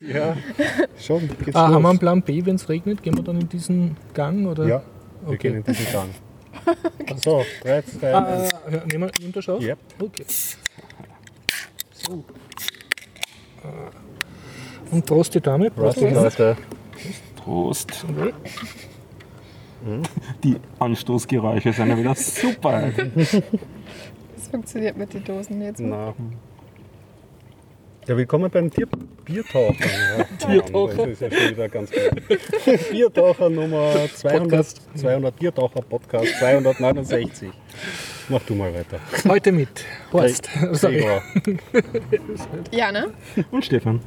Ja, schon. Geht's Ah, haben wir einen Plan B, wenn es regnet? Gehen wir dann in diesen Gang? Oder? Ja, wir Okay. gehen in diesen Gang. So, 3, 2, Ah, 1. äh, ja, nehmen wir das auf? Yep. Okay. So. Ah. Und Prost die Dame. Prost, Prost, Leute. Prost. Okay. Die Anstoßgeräusche sind ja wieder super. Das funktioniert mit den Dosen jetzt. nicht. Ja, willkommen beim Tier Biertaucher. Ja, Biertaucher. Das ist ja schon wieder ganz gut. Biertaucher Nummer 200, Podcast. 200 Biertaucher Podcast 269. Mach du mal weiter. Heute mit Horst. Sorry. Ja, ne? Und Stefan.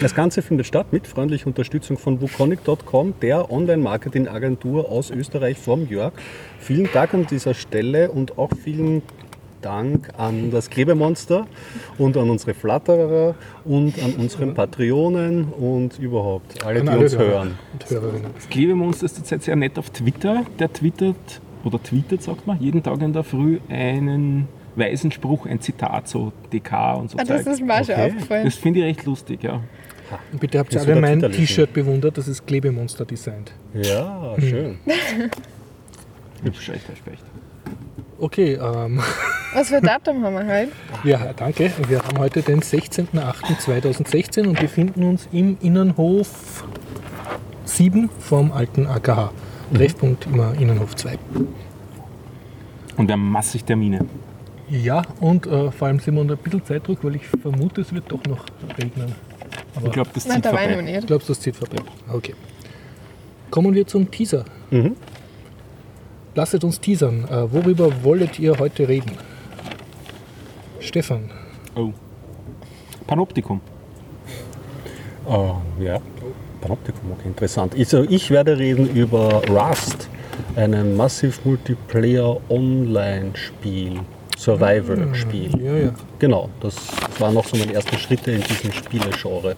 Das Ganze findet statt mit freundlicher Unterstützung von wukonic.com, der Online-Marketing-Agentur aus Österreich vom Jörg. Vielen Dank an dieser Stelle und auch vielen Dank an das Klebemonster und an unsere Flatterer und an unseren Patreonen und überhaupt alle, die alle uns Hörer hören. Hörerinnen. Das Klebemonster ist zurzeit sehr nett auf Twitter. Der twittert, oder tweetet, sagt man, jeden Tag in der Früh einen weisen Spruch, ein Zitat, so DK und so Ah, das Zeug. ist mir auch schon Okay. aufgefallen. Das finde ich recht lustig, ja. Und bitte habt ihr alle mein. T-Shirt bewundert, das ist Klebemonster designt. Ja, Hm. schön. Hübsch, recht, recht, recht. Okay, ähm, Was für ein Datum haben wir heute? ja, danke. Wir haben heute den 16.08.2016 und befinden uns im Innenhof 7 vom alten AKH. Treffpunkt immer Innenhof 2. Und wir haben massig Termine. Ja, und äh, vor allem sind wir unter ein bisschen Zeitdruck, weil ich vermute, es wird doch noch regnen. Aber Ich glaube, das Nein, zieht ich noch vorbei. nicht. glaubst du, das zieht vorbei? Okay. Kommen wir zum Teaser. Mhm. Lasset uns teasern. Äh, worüber wolltet ihr heute reden? Stefan. Oh. Panoptikum. Oh, ja, Panoptikum, okay, interessant. Also ich werde reden über Rust, einem Massive Multiplayer Online-Spiel, Survival-Spiel. Ja, ja. Genau, das waren noch so meine ersten Schritte in diesem Spielegenre.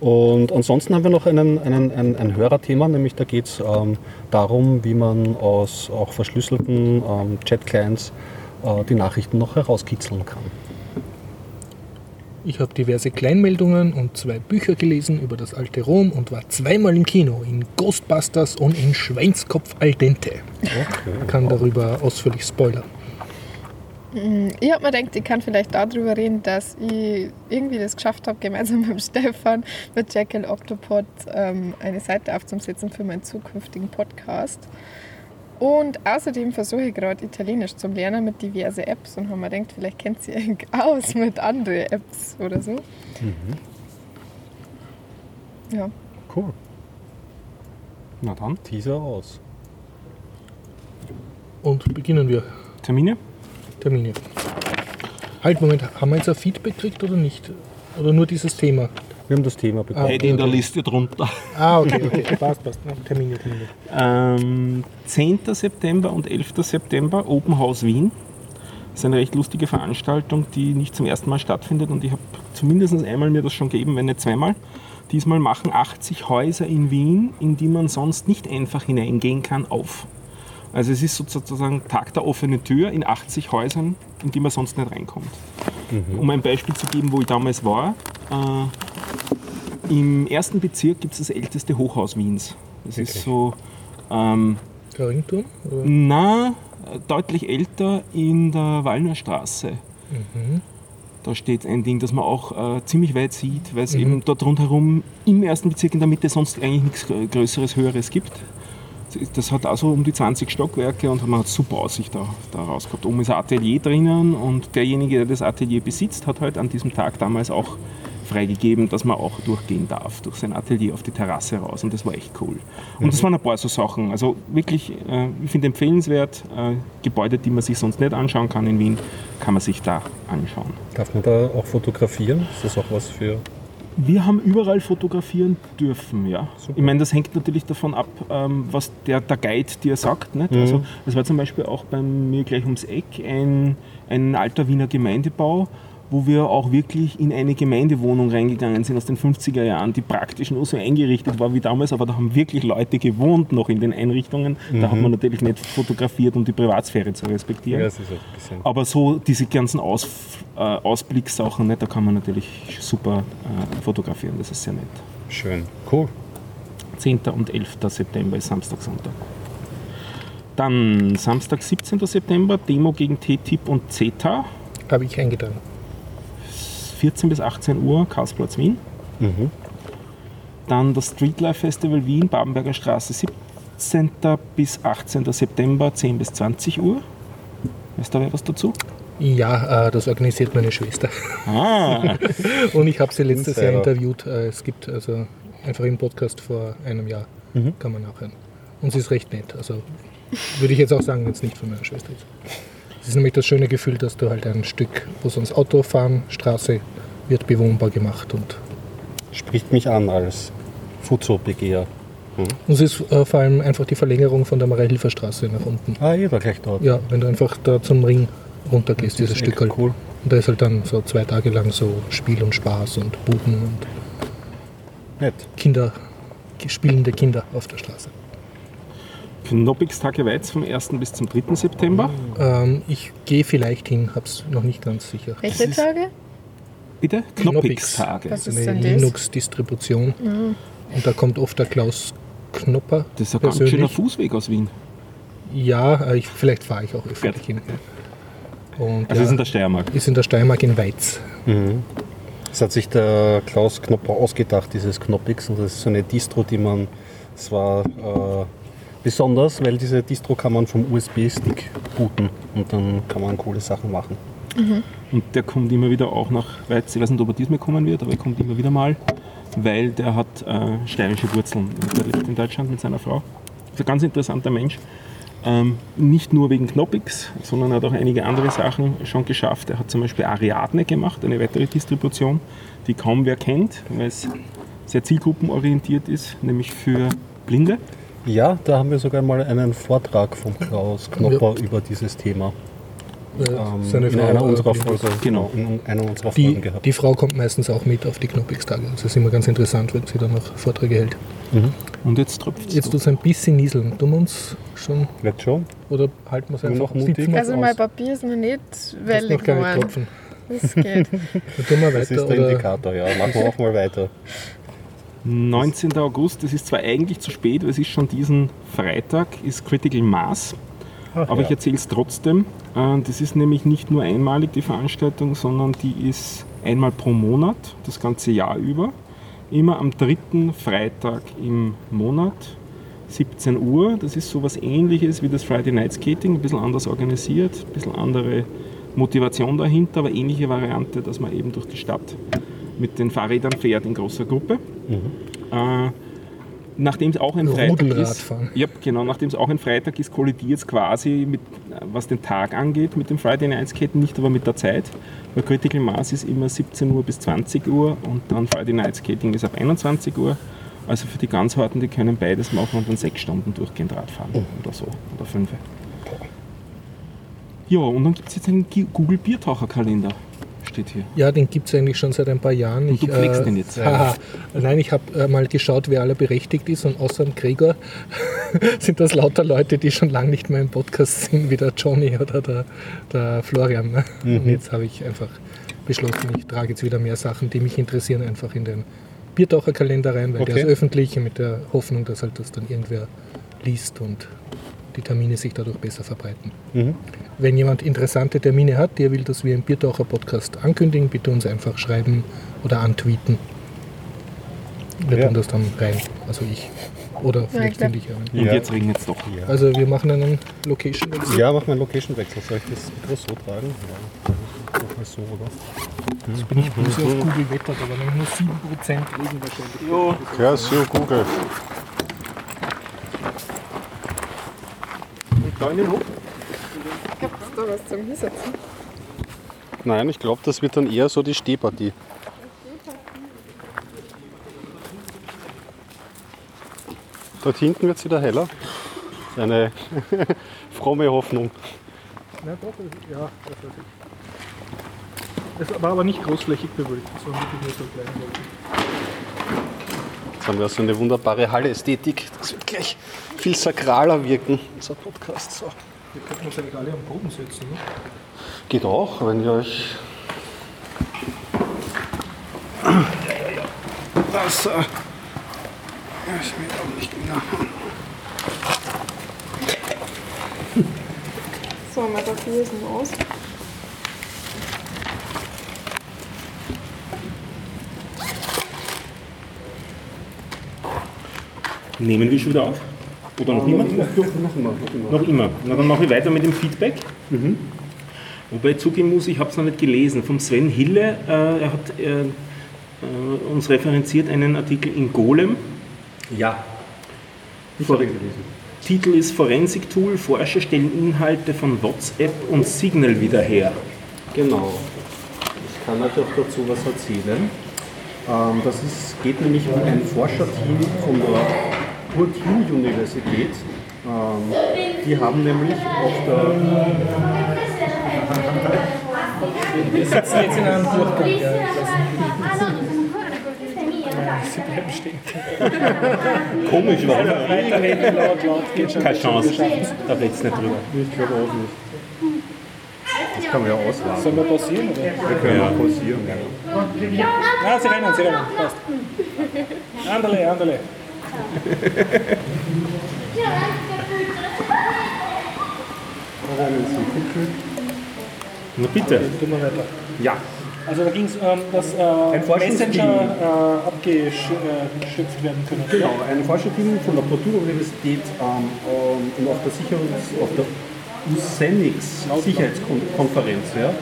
Und ansonsten haben wir noch einen, einen, ein, ein Hörerthema, nämlich da geht es ähm, darum, wie man aus auch verschlüsselten ähm, Chat-Clients äh, die Nachrichten noch herauskitzeln kann. Ich habe diverse Kleinmeldungen und zwei Bücher gelesen über das alte Rom und war zweimal im Kino, in Ghostbusters und in Schweinskopf al dente. Okay. Kann darüber ausführlich spoilern. Ich habe mir gedacht, ich kann vielleicht darüber reden, dass ich irgendwie das geschafft habe, gemeinsam mit Stefan, mit Jekyll Octopod ähm, eine Seite aufzusetzen für meinen zukünftigen Podcast. Und außerdem versuche ich gerade Italienisch zu lernen mit diversen Apps und habe mir gedacht, vielleicht kennt ihr euch aus mit anderen Apps oder so. Ja. Cool. Na dann, Teaser aus. Und beginnen wir. Termine? Termine. Halt, Moment, haben wir jetzt ein Feedback gekriegt oder nicht? Oder nur dieses Thema? Wir haben das Thema bekommen. Ah, Hätte in der okay. Liste drunter. Ah, okay, okay. passt, passt. Termine, Termine. Ähm, 10. September und 11. September Open House Wien. Das ist eine recht lustige Veranstaltung, die nicht zum ersten Mal stattfindet und ich habe zumindest einmal mir das schon gegeben, wenn nicht zweimal. Diesmal machen 80 Häuser in Wien, in die man sonst nicht einfach hineingehen kann, auf. Also es ist sozusagen Tag der offenen Tür in 80 Häusern, in die man sonst nicht reinkommt. Um ein Beispiel zu geben, wo ich damals war, äh, im ersten Bezirk gibt es das älteste Hochhaus Wiens. Das ist so ähm, Der Ringturm? Oder? na, deutlich älter in der Wallnerstraße. Da steht ein Ding, das man auch äh, ziemlich weit sieht, weil es eben dort rundherum im ersten Bezirk in der Mitte sonst eigentlich nichts Grö- Größeres, Höheres gibt. Das hat also um die 20 Stockwerke und man hat super Aussicht da, da raus gehabt. Oben ist ein Atelier drinnen und derjenige, der das Atelier besitzt, hat halt an diesem Tag damals auch freigegeben, dass man auch durchgehen darf, durch sein Atelier auf die Terrasse raus und das war echt cool. Und das waren ein paar so Sachen, also wirklich, äh, ich finde empfehlenswert, äh, Gebäude, die man sich sonst nicht anschauen kann in Wien, kann man sich da anschauen. Darf man da auch fotografieren? Ist das auch was für. Wir haben überall fotografieren dürfen, ja. Ich meine, das hängt natürlich davon ab, ähm, was der, der Guide dir sagt. Nicht? Also, das war zum Beispiel auch bei mir gleich ums Eck ein, ein alter Wiener Gemeindebau, wo wir auch wirklich in eine Gemeindewohnung reingegangen sind aus den 50er Jahren, die praktisch nur so eingerichtet war wie damals, aber da haben wirklich Leute gewohnt noch in den Einrichtungen. Da hat man natürlich nicht fotografiert, um die Privatsphäre zu respektieren. Ja, es ist ein bisschen. Aber so diese ganzen Aus, äh, Ausblickssachen, ne, da kann man natürlich super äh, fotografieren, das ist sehr nett. Schön. Cool. 10. und 11. September ist Samstag, Sonntag. Dann Samstag, 17. September, Demo gegen TTIP und CETA, Habe ich eingetragen. 14 bis 18 Uhr, Karlsplatz Wien. Mhm. Dann das Streetlife Festival Wien, Babenberger Straße, 17. bis 18. September, 10 bis 20 Uhr. Weißt du wer was dazu? Ja, äh, das organisiert meine Schwester. Ah, Und ich habe sie letztes Jahr interviewt. Äh, Es gibt also einfach im Podcast vor einem Jahr, kann man nachhören. Und sie ist recht nett. Also würde ich jetzt auch sagen, wenn es nicht von meiner Schwester ist. Es ist nämlich das schöne Gefühl, dass du halt ein Stück, wo sonst Auto fahren, Straße wird bewohnbar gemacht und Spricht mich an als Fuzo-Begeher. Und es ist äh, vor allem einfach die Verlängerung von der Marie-Hilfer-Straße nach unten. Ah, jeder gleich dort. Ja, wenn du einfach da zum Ring runtergehst, Das dieses Stück halt. cool. Und da ist halt dann so zwei Tage lang so Spiel und Spaß und Buden und Nett. Kinder, spielende Kinder auf der Straße. Knoppix-Tage Weiz vom 1. bis zum 3. September. Ähm, ich gehe vielleicht hin, hab's noch nicht ganz sicher. Welche Tage? Bitte? Was Das ist eine denn das? Linux-Distribution. Und da kommt oft der Klaus Knopper. Das ist ein ganz schöner. Fußweg aus Wien. Ja, äh, ich, vielleicht fahre ich auch öfter hin. Und Also ja, ist in der Steiermark. ist in der Steiermark in Weiz. Das hat sich der Klaus Knopper ausgedacht, dieses Knoppix. Und das ist so eine Distro, die man, es war äh, besonders, weil diese Distro kann man vom USB-Stick booten und dann kann man coole Sachen machen. Und der kommt immer wieder auch nach Weiz. Ich weiß nicht, ob er diesmal kommen wird, aber er kommt immer wieder mal, weil der hat äh, steirische Wurzeln. Der lebt in Deutschland mit seiner Frau. Ist ein ganz interessanter Mensch. Ähm, nicht nur wegen Knoppix, sondern er hat auch einige andere Sachen schon geschafft. Er hat zum Beispiel Ariadne gemacht, eine weitere Distribution, die kaum wer kennt, weil es sehr zielgruppenorientiert ist, nämlich für Blinde. Ja, da haben wir sogar mal einen Vortrag von Klaus Knopper über dieses Thema. Äh, Ähm, seine in Frau, einer äh, unserer. Folgen. Genau. In einer unserer Folgen Die, gehabt. die Frau kommt meistens auch mit auf die Knoppix-Tage. Das ist immer ganz interessant, wenn sie dann noch Vorträge hält. Und jetzt tröpft es. Jetzt tut es ein bisschen nieseln. Tun wir uns schon Wird schon? oder halten wir es einfach noch mutig? Also mein Papier ist noch nicht wellig geworden. Tropfen. Das geht. Dann tun wir Das ist weiter. der Oder Indikator, ja. Machen wir auch mal weiter. 19. August, das ist zwar eigentlich zu spät, weil es ist schon diesen Freitag, ist Critical Mass. Aber ja. ich erzähle es trotzdem. Äh, Das ist nämlich nicht nur einmalig die Veranstaltung, sondern die ist einmal pro Monat, das ganze Jahr über. Immer am dritten Freitag im Monat, 17 Uhr. Das ist sowas ähnliches wie das Friday Night Skating, ein bisschen anders organisiert, ein bisschen andere Motivation dahinter, aber ähnliche Variante, dass man eben durch die Stadt mit den Fahrrädern fährt in großer Gruppe. Äh, Nachdem es auch ein Freitag ist, ja, genau, nachdem es auch ein Freitag ist, kollidiert es quasi mit, was den Tag angeht, mit dem Friday Night Skaten, nicht aber mit der Zeit. Weil Critical Mass ist immer 17 Uhr bis 20 Uhr und dann Friday Night Skating ist ab 21 Uhr. Also für die ganz Harten, die können beides machen und dann sechs Stunden durchgehend Radfahren oder so, oder fünf. Ja, und dann gibt es jetzt einen Google Biertaucher-Kalender, steht hier. Ja, den gibt es eigentlich schon seit ein paar Jahren. Und du Ich, pflegst den jetzt? Haha. Nein, ich habe äh, mal geschaut, wer alle berechtigt ist und außer dem Gregor sind das lauter Leute, die schon lange nicht mehr im Podcast sind, wie der Johnny oder der, der Florian. Ne? Und jetzt habe ich einfach beschlossen, ich trage jetzt wieder mehr Sachen, die mich interessieren, einfach in den Biertaucherkalender rein, weil der Okay. ist öffentlich mit der Hoffnung, dass halt das dann irgendwer liest und die Termine sich dadurch besser verbreiten. Wenn jemand interessante Termine hat, der will, dass wir im Biertaucher-Podcast ankündigen, bitte uns einfach schreiben oder antweeten. Wir Ja. tun das dann rein. Also ich. Oder vielleicht finde ich einen. Und Ja. jetzt regnet es doch. Ja. Also wir machen einen Location. Ja, mach mal einen Location-Wechsel. Soll ich das Mikro so tragen? Ja. So, oder? Jetzt bin ich böse auf Google Wetter, aber wenn nur 7% Regen wahrscheinlich. Ja, so Google. Kleine hoch. Gibt es da was zum Hinsetzen? Nein, ich glaube, das wird dann eher so die Stehpartie. Dort hinten wird es wieder heller. Eine fromme Hoffnung. Na doch, ja, das weiß Es war aber nicht großflächig bewölkt, sondern wirklich nur so. Jetzt haben wir so eine wunderbare Halle-Ästhetik. Das wird gleich viel sakraler wirken, unser Podcast. So. Wir könnten uns eigentlich alle am Boden setzen. Ne? Geht auch, wenn ihr euch. Wasser. Ja, ist mir auch nicht genau. So, mal da Fliesen aus. Nehmen wir schon wieder auf? Oder noch immer? Noch immer, noch immer. Na, dann mache ich weiter mit dem Feedback. Wobei ich zugeben muss, ich habe es noch nicht gelesen. Vom Sven Hille, äh, er hat äh, äh, uns referenziert einen Artikel in Golem. Ja. Ich Vor- gelesen. Titel ist Forensik Tool, Forscher stellen Inhalte von WhatsApp und Signal wieder her. Genau. Ich kann euch auch dazu was erzählen. Ähm, das ist, geht nämlich um ein Forscherteam von der Purdue Universität. Ähm, die haben nämlich auf der Wir sitzen jetzt in einem Durchgang. Ja. Sie bleiben stehen. Komisch, warum? Weiterreden, laut, laut, geht schon. Keine Chance. Da redet es nicht drüber. Ich glaube auch nicht. Das kann man ja ausladen. Sollen wir pausieren? Oder? Wir können ja pausieren. Ah, sie rennen, sie rennen. Passt. Anderle, anderle. Na bitte. Tun wir weiter. Ja. Also da ging es, ähm, dass äh. Messenger äh, abgeschöpft werden können. Genau, ein Forscherteam von der Purdue Universität ähm, ähm, und auf der Sicherungs-, auf der USENIX Sicherheitskonferenz, ja,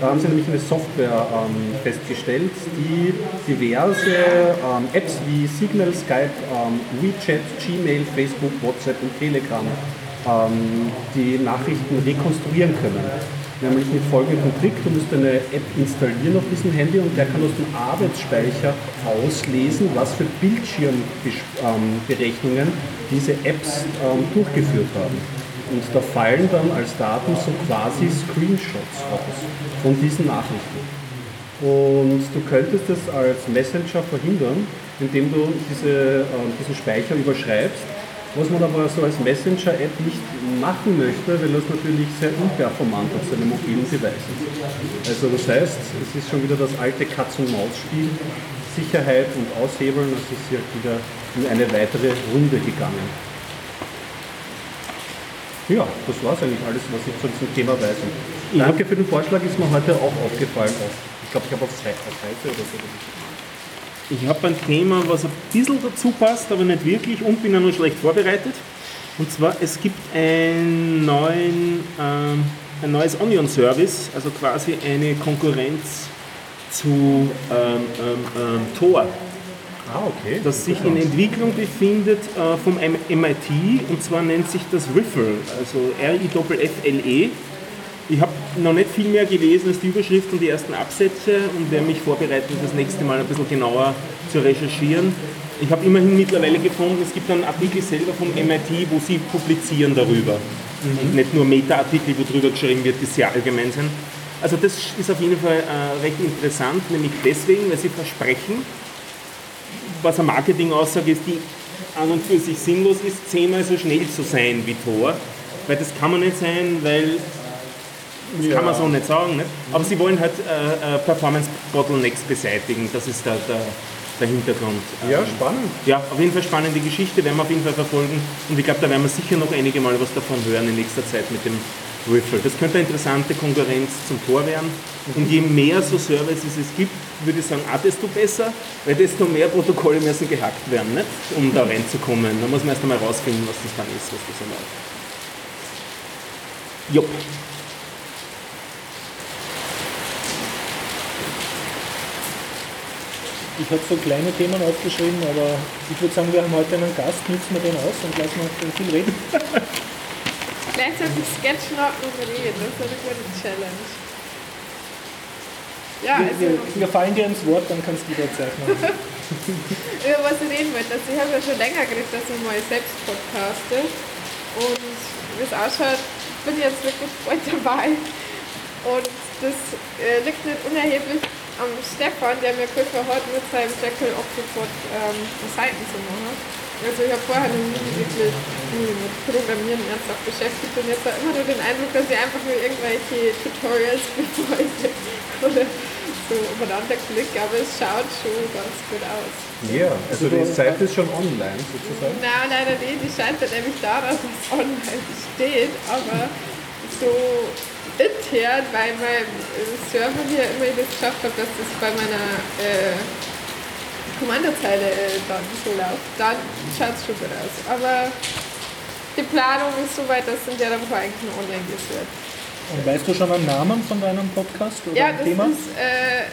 da haben sie nämlich eine Software ähm, festgestellt, die diverse ähm, Apps wie Signal, Skype, ähm, WeChat, Gmail, Facebook, WhatsApp und Telegram ähm, die Nachrichten rekonstruieren können. Nämlich mit folgendem Trick, du musst eine App installieren auf diesem Handy und der kann aus dem Arbeitsspeicher auslesen, was für Bildschirmberechnungen diese Apps ähm, durchgeführt haben. Und da fallen dann als Daten so quasi Screenshots raus von diesen Nachrichten. Und du könntest es als Messenger verhindern, indem du diese, äh, diesen Speicher überschreibst. Was man aber so als Messenger-App nicht machen möchte, weil das natürlich sehr unperformant auf seinem mobilen Device ist. Also das heißt, es ist schon wieder das alte Katz-und-Maus-Spiel. Sicherheit und Aushebeln, das ist hier wieder in eine weitere Runde gegangen. Ja, das war es eigentlich alles, was ich zu diesem Thema weiß. Und Danke für den Vorschlag, ist mir heute auch aufgefallen. Ich glaube, ich habe auf Seite oder so. Ich habe ein Thema, was ein bisschen dazu passt, aber nicht wirklich und bin auch noch schlecht vorbereitet. Und zwar, es gibt einen neuen, ähm, ein neues Onion-Service, also quasi eine Konkurrenz zu ähm, ähm, ähm, Tor, Ah, okay. das sich in Entwicklung befindet äh, vom MIT und zwar nennt sich das Riffle, also R-I-F-F-L-E. Ich habe noch nicht viel mehr gelesen als die Überschrift und die ersten Absätze und werde mich vorbereiten, das nächste Mal ein bisschen genauer zu recherchieren. Ich habe immerhin mittlerweile gefunden, es gibt einen Artikel selber vom MIT, wo sie publizieren darüber. Und nicht nur Meta-Artikel, wo drüber geschrieben wird, die sehr allgemein sind. Also das ist auf jeden Fall äh, recht interessant, nämlich deswegen, weil sie versprechen, was eine Marketing-Aussage ist, die an und für sich sinnlos ist, zehnmal so schnell zu sein wie Tor. Weil das kann man nicht sein, weil das kann man so nicht sagen. Nicht? Aber sie wollen halt äh, äh, Performance-Bottlenecks beseitigen. Das ist der, der, der Hintergrund. Ja, Ähm, spannend. ja, auf jeden Fall spannende Geschichte, werden wir auf jeden Fall verfolgen. Und ich glaube, da werden wir sicher noch einige Mal was davon hören in nächster Zeit mit dem Riffle. Das könnte eine interessante Konkurrenz zum Tor werden. Und je mehr so Services es gibt, würde ich sagen, auch desto besser, weil desto mehr Protokolle müssen gehackt werden, nicht? um da reinzukommen. Da muss man erst einmal rausfinden, was das dann ist, was das erlaubt. Jupp. Ich habe so kleine Themen aufgeschrieben, aber ich würde sagen, wir haben heute einen Gast, nützen wir den aus und lassen wir viel reden. Gleichzeitig sketchen und reden, das ist eine gute Challenge. Ja, Wir, also wir, wir fallen dir ins Wort, dann kannst du wieder Zeit machen. über was ich reden wollte, also ich habe ja schon länger geredet, dass ich mal selbst podcaste und wie es ausschaut, bin ich jetzt wirklich voll dabei und das äh, liegt nicht unerheblich am Stefan, der mir geholfen hat, mit seinem Jackal Octopod ähm, Seiten zu machen. Also ich habe vorher noch nie wirklich nie mit Programmieren ernsthaft beschäftigt und jetzt habe immer nur den Eindruck, dass ich einfach nur irgendwelche Tutorials befolge oder so übereinander klicke, aber es schaut schon ganz gut aus. Ja, also die Seite ist schon online sozusagen. Nein, leider nicht. Die scheitert nämlich daran, dass es online steht, aber so intern meinem äh, Server hier immer das geschafft habe, dass das bei meiner äh, Kommandozeile äh, dann so läuft, dann schaut es schon gut aus. Aber die Planung ist soweit, dass in der Woche eigentlich nur online wird. Und weißt du schon einen Namen von deinem Podcast oder Ja, ein das Thema? ist äh,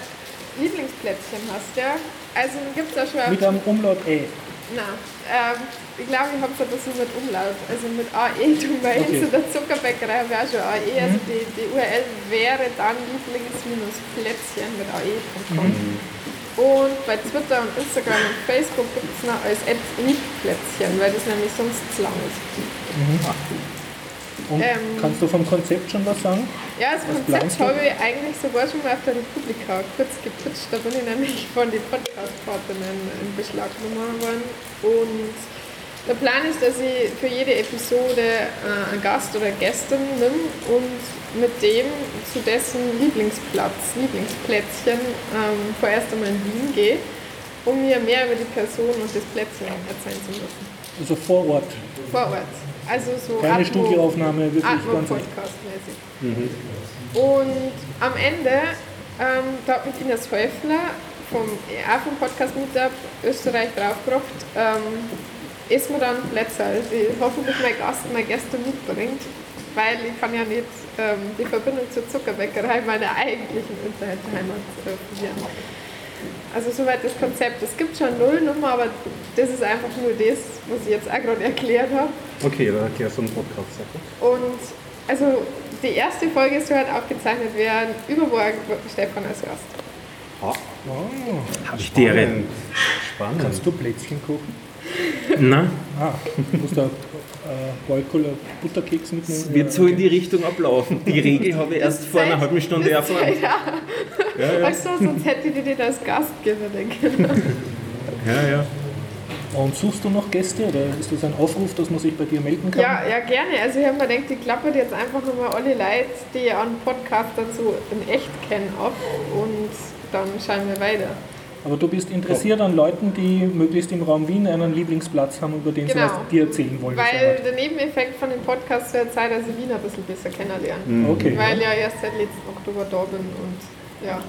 Lieblingsplätzchen hast ja. Also gibt es da schon Mit einem Umlaut E. Nein, ähm, ich glaube, ich habe ein bisschen mit Umlaut, also mit AE, du meinst, Okay. okay. der Zuckerbäckerei habe ich auch schon AE, also die, die URL wäre dann lieblings-plätzchen mit AE.com. Und bei Twitter und Instagram und Facebook gibt es noch als App Plätzchen, weil das nämlich sonst zu lang ist. Und Ähm, kannst du vom Konzept schon was sagen? Ja, das Was Konzept habe ich eigentlich sogar schon mal auf der Republika kurz gepitcht. Da bin ich nämlich von den Podcast-Partinnen in Beschlag genommen worden. Und der Plan ist, dass ich für jede Episode äh, einen Gast oder Gästin nehme und mit dem zu dessen Lieblingsplatz, Lieblingsplätzchen ähm, vorerst einmal in Wien gehe, um mir mehr über die Person und das Plätzchen erzählen zu müssen. Also vor Ort. Vor Ort. Also so Keine Atmo- Studioaufnahme, wirklich ganz echt. Atmo-Podcast-mäßig. Und am Ende, ähm, da hat mich Ines Häufler vom, auch vom Podcast Meetup Österreich draufgebracht, ähm, ist mir dann Plätze, die hoffentlich mein Gast, mein Gäste mitbringt, weil ich kann ja nicht ähm, die Verbindung zur Zuckerbäckerei meiner eigentlichen Internetheimat äh, verlieren. Also soweit das Konzept. Es gibt schon Nullnummer, aber das ist einfach nur das, was ich jetzt auch gerade erklärt habe. Okay, dann erklärst du einen Podcast. Und also die erste Folge ist heute aufgezeichnet werden. Übermorgen Stefan als Gast. Ah, Habe ich Ehre. spannend. Spannend. Kannst du Plätzchen kochen? Na, Ah, du musst da äh, Wollkohl, Butterkeks mitnehmen. es wird so in die Richtung ablaufen. Die Regel habe ich erst vor einer halben Stunde Das erfahren. Ja. Ja, Ach so, sonst hätte ich dir nicht als Gast gewinnen können. Ja, ja. Und suchst du noch Gäste oder ist das ein Aufruf, dass man sich bei dir melden kann? Ja, ja, gerne. Also ich habe mir gedacht, ich klappert jetzt einfach nochmal alle Leute, die einen Podcast dazu in echt kennen, ab und dann schauen wir weiter. Aber du bist interessiert an Leuten, die möglichst im Raum Wien einen Lieblingsplatz haben, über den Genau. sie was dir erzählen wollen. Weil der Nebeneffekt von dem Podcast wäre Zeit, dass ich Wien ein bisschen besser kennenlernen. Mhm. Okay. Weil ich ja erst seit letzten Oktober da bin und ja.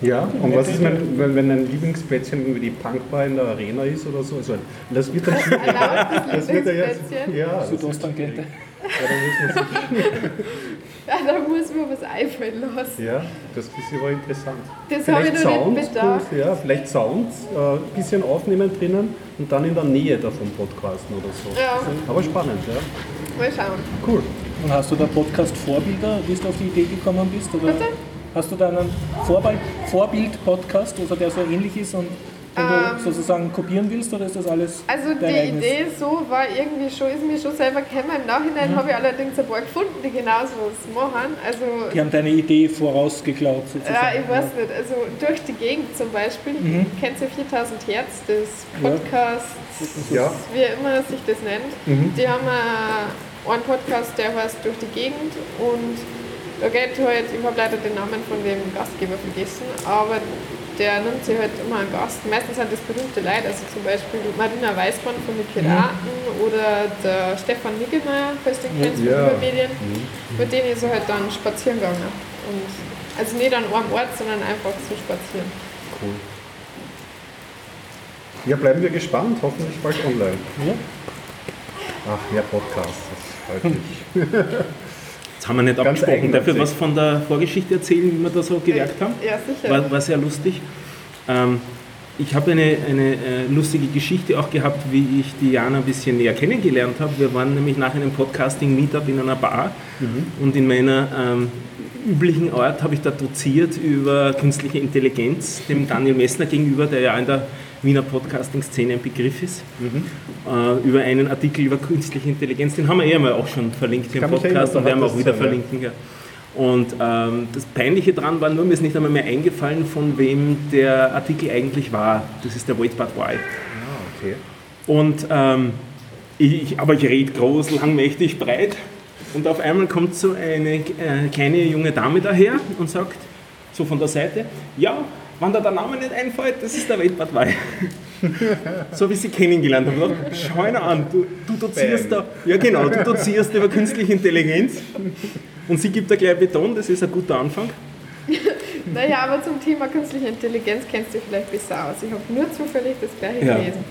Ja, und was ist, wenn, wenn wenn ein Lieblingsplätzchen irgendwie die Punkbar in der Arena ist oder so? Also, das wird dann schwierig. Erlaubt Das wird ja jetzt. Lieblingsplätzchen? Ja, das ist Südosttangente. ja, da muss man sich, da muss mir was einfallen lassen. ja, das ist aber interessant. Das habe ich Vielleicht noch Sounds, nicht bedacht. gut, ja, vielleicht Sounds, äh, ein bisschen aufnehmen drinnen und dann in der Nähe davon podcasten oder so. Ja. Aber spannend, ja. Mal schauen. Cool. Und hast du da Podcast-Vorbilder, wie du auf die Idee gekommen bist? Oder Bitte? Hast du da einen Vorbild- Vorbild-Podcast, also der so ähnlich ist und den du sozusagen kopieren willst, oder ist das alles Ähm. Also die eigenes? Idee so war irgendwie schon, ist mir schon selber gekommen. Im Nachhinein Mhm. habe ich allerdings ein paar gefunden, die genauso was machen. Also Die haben deine Idee vorausgeklaut sozusagen. ja, ich weiß nicht. Also durch die Gegend zum Beispiel, Mhm. kennt ihr 4000 Hertz, das Podcast, Ja. wie immer sich das nennt. Die haben äh, einen Podcast, der heißt Durch die Gegend und da geht halt, ich habe leider den Namen von dem Gastgeber vergessen, aber der nimmt sich halt immer einen Gast. Meistens sind das berühmte Leute, also zum Beispiel Marina Weißmann von den Piraten oder der Stefan Niggemeier, falls du den kennst von Ja. Übermedien, mit denen ist er halt dann spazieren gegangen. Und also nicht an einem Ort, sondern einfach zu spazieren. Cool. Ja, bleiben wir gespannt, hoffentlich bald online. Ja? Ach, mehr Podcasts, das freut mich. Jetzt haben wir nicht Ganz abgesprochen. Darf ich was von der Vorgeschichte erzählen, wie wir da so gewerkt haben? Ja, sicher. War, war sehr lustig. Ähm, ich habe eine, eine äh, lustige Geschichte auch gehabt, wie ich die Jana ein bisschen näher kennengelernt habe. Wir waren nämlich nach einem Podcasting-Meetup in einer Bar und in meiner ähm, üblichen Art habe ich da doziert über künstliche Intelligenz, dem Daniel Messner gegenüber, der ja in der Wiener Podcasting-Szene ein Begriff ist, äh, über einen Artikel über künstliche Intelligenz. Den haben wir eh mal auch schon verlinkt hier im Podcast und werden wir auch wieder ja. verlinken. Ja. Und ähm, das Peinliche daran war nur, mir ist nicht einmal mehr eingefallen, von wem der Artikel eigentlich war. Das ist der Wait But Why. Ah, okay. Und ähm, ich, aber ich rede groß, lang, mächtig, breit. Und auf einmal kommt so eine äh, kleine junge Dame daher und sagt, so von der Seite, ja, wenn dir der Name nicht einfällt, das ist der Why. so wie sie kennengelernt haben. Schau ihn an, du, du dozierst da, ja genau, du dozierst über künstliche Intelligenz. Und sie gibt da gleich Beton, das ist ein guter Anfang. naja, aber zum Thema künstliche Intelligenz kennst du vielleicht besser aus. Ich habe nur zufällig das gleiche Ja. gelesen.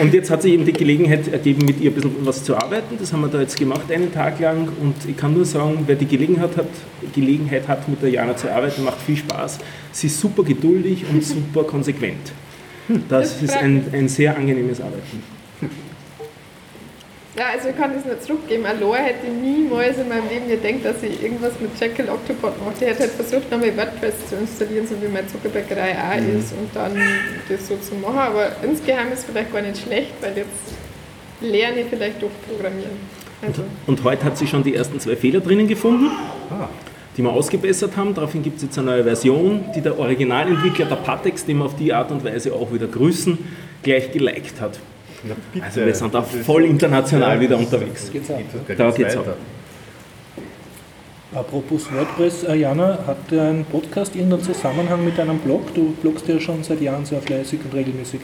Und jetzt hat sich eben die Gelegenheit ergeben, mit ihr ein bisschen was zu arbeiten. Das haben wir da jetzt gemacht, einen Tag lang. Und ich kann nur sagen, wer die Gelegenheit hat, Gelegenheit hat mit der Jana zu arbeiten, macht viel Spaß. Sie ist super geduldig und super konsequent. Das Das ist ein, ein sehr angenehmes Arbeiten. Ja, also ich kann das nur zurückgeben. Aloha hätte niemals in meinem Leben gedacht, dass ich irgendwas mit Jekyll Octopod mache. Ich hätte halt versucht, nochmal WordPress zu installieren, so wie meine Zuckerbäckerei auch Mhm. ist und dann das so zu machen. Aber insgeheim ist es vielleicht gar nicht schlecht, weil jetzt lerne ich vielleicht doch programmieren. Also, Und heute hat sie schon die ersten zwei Fehler drinnen gefunden, die wir ausgebessert haben. Daraufhin gibt es jetzt eine neue Version, die der Originalentwickler, der Patex, den wir auf die Art und Weise auch wieder grüßen, gleich geliked hat. Na bitte. Also wir sind da voll international wieder unterwegs. Geht's. Da geht's auch. Apropos WordPress, äh, Jana, hat dein Podcast irgendeinen Zusammenhang mit deinem Blog? Du bloggst ja schon seit Jahren sehr fleißig und regelmäßig.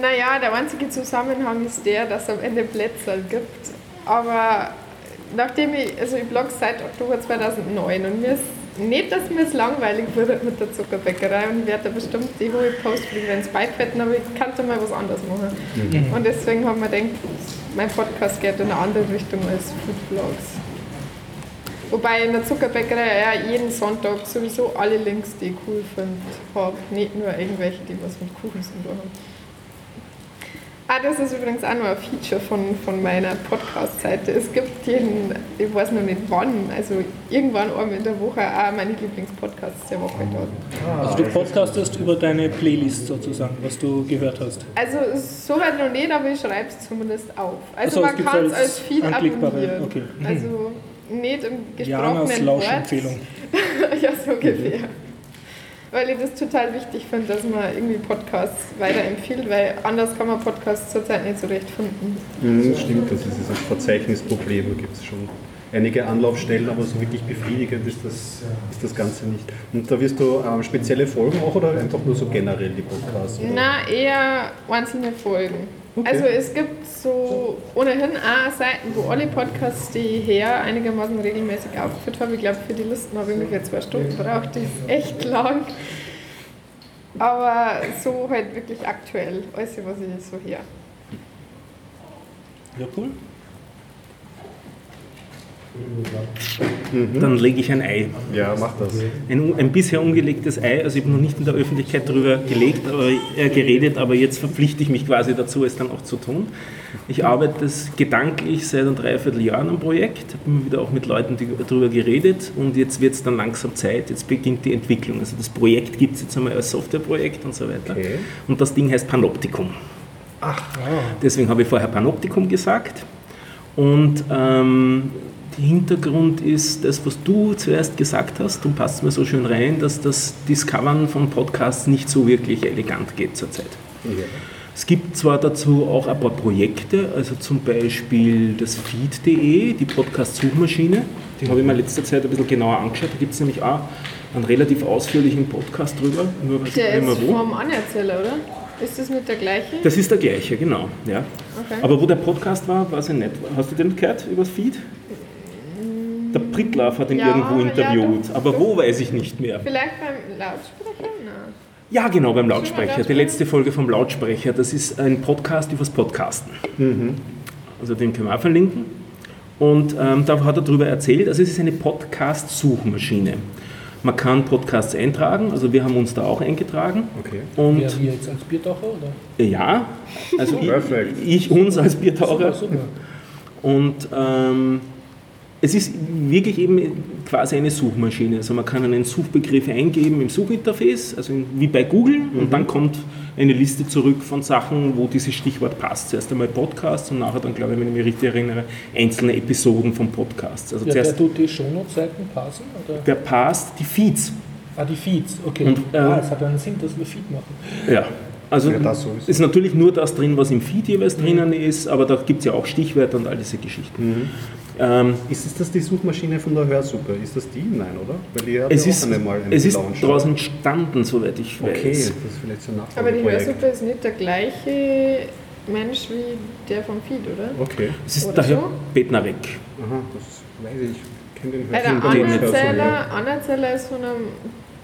naja, der einzige Zusammenhang ist der, dass es am Ende Plätze gibt. Aber nachdem ich, also ich blogge seit Oktober 2009 und mir ist nicht, dass mir es langweilig wird mit der Zuckerbäckerei und ich werde da bestimmt die hohe Post wenn es beibehalten, aber ich kann da mal was anderes machen. Und deswegen haben wir gedacht, mein Podcast geht in eine andere Richtung als Foodblogs. Wobei in der Zuckerbäckerei ja jeden Sonntag sowieso alle Links, die ich cool finde, habe. Nicht nur irgendwelche, die was mit Kuchen zu tun haben. Ah, das ist übrigens auch noch ein Feature von, von meiner Podcast-Seite. Es gibt jeden, ich weiß noch nicht wann, also irgendwann einmal in der Woche auch meine Lieblingspodcasts der Woche dort. Also du podcastest über deine Playlist sozusagen, was du gehört hast. Also soweit noch nicht, aber ich schreibe es zumindest auf. Also so, man kann es als als Feed abonnieren. okay. Mhm. Also nicht im Janas gesprochenen Wort. Lauschempfehlung. ja, so ungefähr. Weil ich das total wichtig finde, dass man irgendwie Podcasts weiterempfiehlt, weil anders kann man Podcasts zurzeit nicht so recht finden. Mhm, stimmt, das ist dieses Verzeichnisproblem. Da gibt es schon einige Anlaufstellen, aber so wirklich befriedigend ist das, ist das Ganze nicht. Und da wirst du ähm, spezielle Folgen auch oder einfach nur so generell die Podcasts? Oder? Na, eher einzelne Folgen. Also es gibt so ohnehin auch Seiten, wo alle Podcasts, die her einigermaßen regelmäßig aufgeführt habe. Ich glaube, für die Listen habe ich ungefähr zwei Stunden gebraucht. Die ist echt lang. Aber so halt wirklich aktuell, alles, was ich so her. Ja, cool. Dann lege ich ein Ei. Ja, mach das. Ein, ein bisher ungelegtes Ei, also ich habe noch nicht in der Öffentlichkeit darüber gelegt, aber, äh, geredet, aber jetzt verpflichte ich mich quasi dazu, es dann auch zu tun. Ich arbeite das gedanklich seit einem Dreivierteljahr an einem Projekt, habe immer wieder auch mit Leuten darüber geredet und jetzt wird es dann langsam Zeit, jetzt beginnt die Entwicklung. Also das Projekt gibt es jetzt einmal als Softwareprojekt und so weiter. Okay. Und das Ding heißt Panoptikum. Deswegen habe ich vorher Panoptikum gesagt. Und ähm, Hintergrund ist das, was du zuerst gesagt hast, und passt mir so schön rein, dass das Discovern von Podcasts nicht so wirklich elegant geht zurzeit. Es gibt zwar dazu auch ein paar Projekte, also zum Beispiel das Feed.de, die Podcast-Suchmaschine, die habe ich mir in letzter Zeit ein bisschen genauer angeschaut. Da gibt es nämlich auch einen relativ ausführlichen Podcast drüber, nur weiß ich Der nicht mehr ist wo. vom Anerzähler, oder? Ist das mit der gleiche? Das ist der gleiche, genau. Ja. Okay. Aber wo der Podcast war, weiß ich nicht. Hast du den gehört übers Feed? Der Prittlaff hat ihn Ja, irgendwo ja, interviewt, doch, aber doch. wo weiß ich nicht mehr. Vielleicht beim Lautsprecher? Nein. Ja, genau, beim Lautsprecher. Die letzte Folge vom Lautsprecher. Das ist ein Podcast übers Podcasten. Also den können wir auch verlinken. Und ähm, da hat er darüber erzählt, also es ist eine Podcast-Suchmaschine. Man kann Podcasts eintragen, also wir haben uns da auch eingetragen. Okay. Und Wer wir jetzt als Biertaucher oder? ja, also Perfekt. ich, ich uns als Biertaucher. Super. Und ähm, es ist wirklich eben quasi eine Suchmaschine. Also man kann einen Suchbegriff eingeben im Suchinterface, also wie bei Google, und dann kommt eine Liste zurück von Sachen, wo dieses Stichwort passt. Zuerst einmal Podcasts und nachher dann, glaube ich, wenn ich mich richtig erinnere, einzelne Episoden von Podcasts. Also Ja, der zuerst, tut die Shownote-Seiten passen? Oder? der passt die Feeds. Ah, die Feeds, okay. Und, äh, ah, es hat einen Sinn, dass wir Feed machen. Ja. Also Ja, das sowieso. ist natürlich nur das drin, was im Feed jeweils drinnen ist, aber da gibt es ja auch Stichwörter und all diese Geschichten. Ähm, Ist es das die Suchmaschine von der Hörsuppe? Ist das die? Nein, oder? Weil die hat es ist, auch einmal eine es ist gelauncht. daraus entstanden, soweit ich weiß. Okay, das ist vielleicht so ein Aber die. Hörsuppe ist nicht der gleiche Mensch wie der vom Feed, oder? Okay. Es ist Oder der Herr so? Bednarek. Aha, das weiß ich. Ich kenne den der Hörsuppe. Anerzähler, Anerzähler ist von einem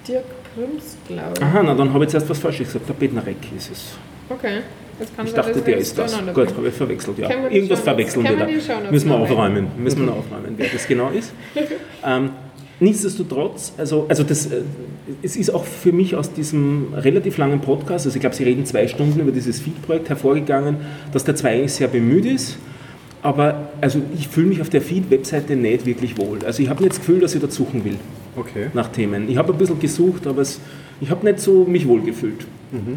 Dirk Prims, glaube ich. Aha, na dann habe ich jetzt etwas falsch gesagt. Der Bednarek ist es. Okay. Das kann Ich sein, dachte, der ist das. Gut, habe ich verwechselt, ja. Irgendwas verwechseln wir da. Müssen wir noch aufräumen. Müssen wir aufräumen, wer das genau ist. ähm, nichtsdestotrotz, also, also das, äh, es ist auch für mich aus diesem relativ langen Podcast, also ich glaube, Sie reden zwei Stunden über dieses Feed-Projekt hervorgegangen, dass der zwei eigentlich sehr bemüht ist. Aber also ich fühle mich auf der Feed-Webseite nicht wirklich wohl. Also ich habe nicht das Gefühl, dass ich dort suchen will Okay. nach Themen. Ich habe ein bisschen gesucht, aber es, ich habe nicht so mich wohlgefühlt.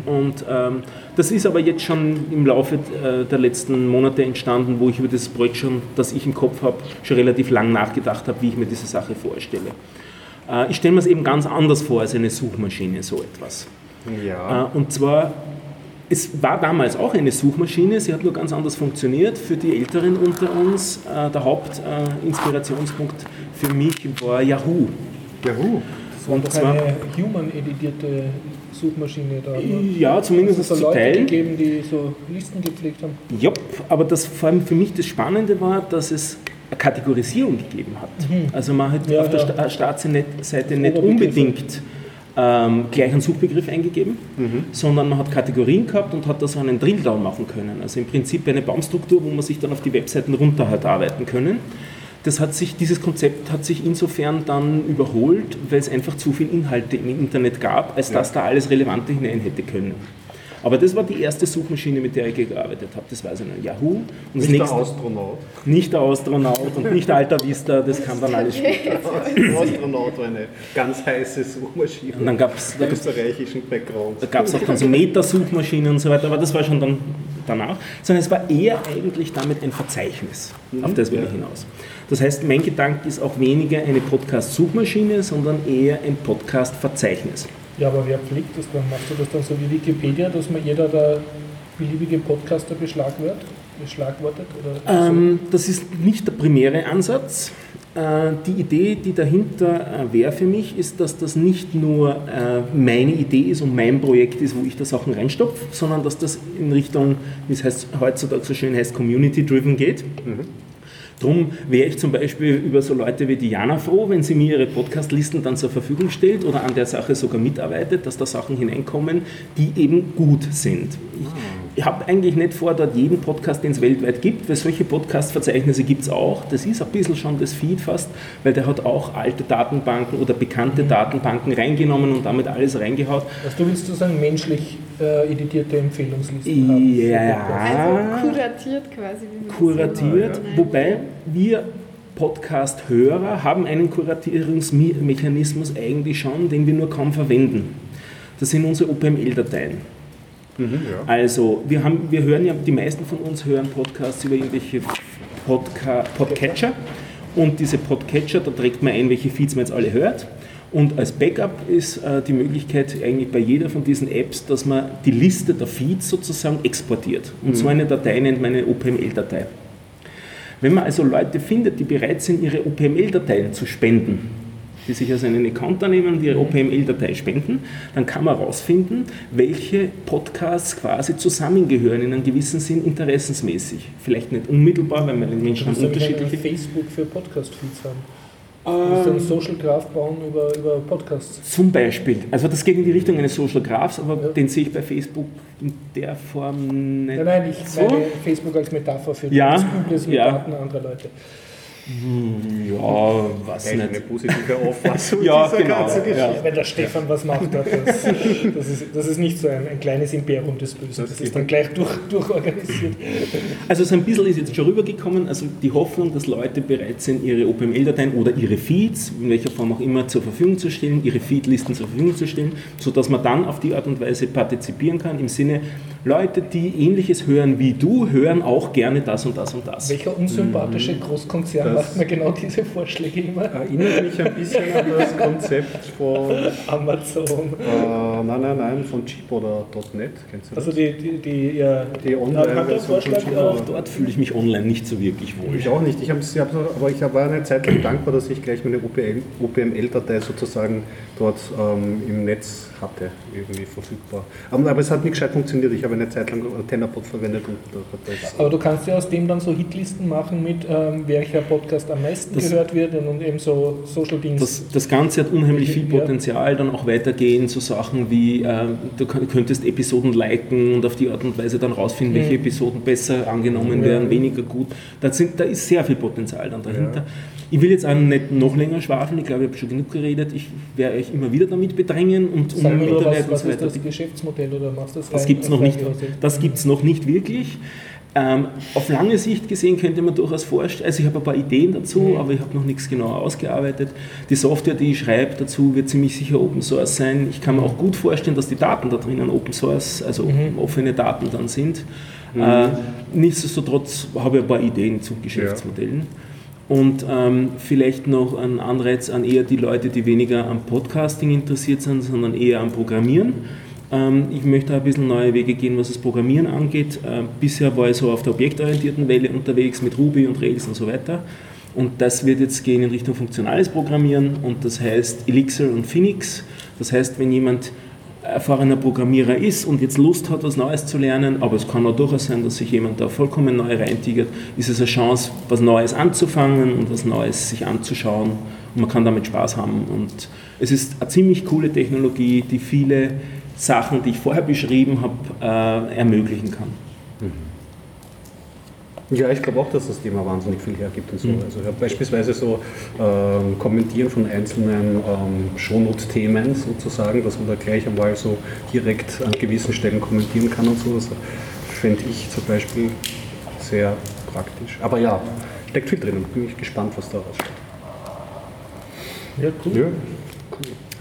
Und ähm, das ist aber jetzt schon im Laufe äh, der letzten Monate entstanden, wo ich über das Projekt schon, das ich im Kopf habe, schon relativ lang nachgedacht habe, wie ich mir diese Sache vorstelle. Äh, ich stelle mir es eben ganz anders vor als eine Suchmaschine, so etwas. Ja. Äh, und zwar, es war damals auch eine Suchmaschine, sie hat nur ganz anders funktioniert. Für die Älteren unter uns, äh, der Hauptinspirationspunkt für mich war Yahoo. Juhu. War Und zwar- eine human-editierte Suchmaschine da. ne? Ja, zumindest Es hat zu Leute Teilen. gegeben, die so Listen gepflegt haben. Ja, aber das vor allem für mich das Spannende war, dass es eine Kategorisierung gegeben hat. Also man hat Ja, auf der ja. Sta- Startseite nicht unbedingt ähm, gleich einen Suchbegriff eingegeben, sondern man hat Kategorien gehabt und hat da so einen Drilldown machen können. Also im Prinzip eine Baumstruktur, wo man sich dann auf die Webseiten runter hat arbeiten können. Das hat sich, dieses Konzept hat sich insofern dann überholt, weil es einfach zu viel Inhalte im Internet gab, als dass da alles Relevante hinein hätte können. Aber das war die erste Suchmaschine, mit der ich gearbeitet habe. Das war also ein Yahoo. Und Nicht der nächste, Astronaut. nicht der Astronaut und nicht der Alta Vista, das kam dann alles später. Der Astronaut war eine ganz heiße Suchmaschine. Und dann gab es da gab's, österreichischen Background. da gab's auch dann so Meta-Suchmaschinen und so weiter, aber das war schon dann danach. Sondern es war eher eigentlich damit ein Verzeichnis. Auf das will ich hinaus. Das heißt, mein Gedanke ist auch weniger eine Podcast-Suchmaschine, sondern eher ein Podcast-Verzeichnis. Ja, aber wer pflegt das dann? Machst du das dann so wie Wikipedia, dass man jeder da beliebige Podcaster beschlagwort, beschlagwortet? Oder Ähm, das ist nicht der primäre Ansatz. Äh, die Idee, die dahinter äh, wäre für mich, ist, dass das nicht nur äh, meine Idee ist und mein Projekt ist, wo ich da Sachen reinstopfe, sondern dass das in Richtung, wie es heißt, heutzutage so schön heißt, community-driven geht. Drum wäre ich zum Beispiel über so Leute wie Diana froh, wenn sie mir ihre Podcast-Listen dann zur Verfügung stellt oder an der Sache sogar mitarbeitet, dass da Sachen hineinkommen, die eben gut sind. Ich habe eigentlich nicht vor, dort jeden Podcast, den es weltweit gibt, weil solche Podcast-Verzeichnisse gibt es auch. Das ist ein bisschen schon das Feed fast, weil der hat auch alte Datenbanken oder bekannte Datenbanken reingenommen und damit alles reingehaut. Also du willst sozusagen menschlich äh, editierte Empfehlungslisten haben? Ja, Also kuratiert quasi. Wie man kuratiert, nennt. wobei wir Podcast-Hörer haben einen Kuratierungsmechanismus eigentlich schon, den wir nur kaum verwenden. Das sind unsere OPML-Dateien. Also wir, haben, wir hören ja, die meisten von uns hören Podcasts über irgendwelche Podca Podcatcher und diese Podcatcher, da trägt man ein, welche Feeds man jetzt alle hört. Und als Backup ist äh, die Möglichkeit eigentlich bei jeder von diesen Apps, dass man die Liste der Feeds sozusagen exportiert. Und so eine Datei nennt man eine OPML-Datei. Wenn man also Leute findet, die bereit sind, ihre OPML-Dateien zu spenden, die sich also einen Account nehmen und ihre OPML-Datei spenden, dann kann man herausfinden, welche Podcasts quasi zusammengehören in einem gewissen Sinn interessensmäßig. Vielleicht nicht unmittelbar, weil Menschen haben musst nämlich unterschiedliche Facebook für Podcast-Feeds haben. Musst einen Social Graph bauen über, über Podcasts. Zum Beispiel. Also das geht in die Richtung eines Social Graphs, aber Ja. den sehe ich bei Facebook in der Form nicht. Nein, nein, ich so. meine Facebook als Metapher für Ja, das Übles mit ja. Daten anderer Leute. Ja, was Eigentlich nicht. eine positive Auffassung Ja, dieser genau, ganzen Geschichte. ja. Wenn der Stefan was macht, hat, das, das, ist, das ist nicht so ein, ein kleines Imperium des Bösen. Das ist dann gleich durch, durchorganisiert. Also so ein bisschen ist jetzt schon rübergekommen, also die Hoffnung, dass Leute bereit sind, ihre OpenML-Dateien oder ihre Feeds, in welcher Form auch immer, zur Verfügung zu stellen, ihre Feedlisten zur Verfügung zu stellen, sodass man dann auf die Art und Weise partizipieren kann, im Sinne, Leute, die ähnliches hören wie du, hören auch gerne das und das und das. Welcher unsympathische Großkonzern Das- macht mir genau diese Vorschläge immer? Erinnert mich ein bisschen an das Konzept von, äh, Amazon. nein, nein, nein, von Chip oder .NET, kennst du das? Also die, die, die, ja, Die Online-Version Vorschlag von auch. Dort fühle ich mich online nicht so wirklich wohl. Ich auch nicht, ich hab's, ich hab's, aber ich war eine Zeit lang dankbar, dass ich gleich meine OPML-Datei sozusagen dort ähm, im Netz hatte, irgendwie verfügbar. Aber, aber es hat nicht gescheit funktioniert, ich habe eine Zeit lang Tenderpod verwendet und da hat das... Aber du kannst ja aus dem dann so Hitlisten machen mit, ähm, welcher Podcast am meisten Das- gehört wird und, und eben so Social Dings. Das, das Ganze hat unheimlich viel Ja. Potenzial, dann auch weitergehen, so Sachen wie, äh, du könnt- könntest Episoden liken und auf die Art und Weise dann rausfinden, welche Episoden besser angenommen Mhm. Ja. werden, weniger gut. Da, sind, da ist sehr viel Potenzial dann dahinter. Ich will jetzt auch nicht noch länger schwafeln, ich glaube, ich habe schon genug geredet. Ich werde euch immer wieder damit bedrängen und um Mir nur, Internet was, und was so ist weiter. das Geschäftsmodell oder machst du das Das gibt es noch nicht. gehauselt? Das gibt's noch nicht wirklich. Ähm, auf lange Sicht gesehen könnte man durchaus vorstellen, also ich habe ein paar Ideen dazu, Mhm. aber ich habe noch nichts genau ausgearbeitet. Die Software, die ich schreibe dazu, wird ziemlich sicher Open Source sein. Ich kann mir auch gut vorstellen, dass die Daten da drinnen Open Source, also Mhm. offene Daten dann sind. Äh, nichtsdestotrotz habe ich ein paar Ideen zu Geschäftsmodellen. Und ähm, vielleicht noch ein Anreiz an eher die Leute, die weniger am Podcasting interessiert sind, sondern eher am Programmieren. Ähm, ich möchte ein bisschen neue Wege gehen, was das Programmieren angeht. Ähm, bisher war ich so auf der objektorientierten Welle unterwegs mit Ruby und Rails und so weiter. Und das wird jetzt gehen in Richtung funktionales Programmieren und das heißt Elixir und Phoenix. Das heißt, wenn jemand erfahrener Programmierer ist und jetzt Lust hat, was Neues zu lernen, aber es kann auch durchaus sein, dass sich jemand da vollkommen neu reintigert, ist es eine Chance, was Neues anzufangen und was Neues sich anzuschauen und man kann damit Spaß haben. Und es ist eine ziemlich coole Technologie, die viele Sachen, die ich vorher beschrieben habe, äh, ermöglichen kann. Ja, ich glaube auch, dass das Thema wahnsinnig viel hergibt und so. Also ich habe beispielsweise so ähm, Kommentieren von einzelnen ähm, Shownote-Themen sozusagen, dass man da gleich einmal so direkt an gewissen Stellen kommentieren kann und so. Das fände ich zum Beispiel sehr praktisch. Aber ja, steckt viel drin und bin ich gespannt, was da rauskommt. Ja, cool. Ja,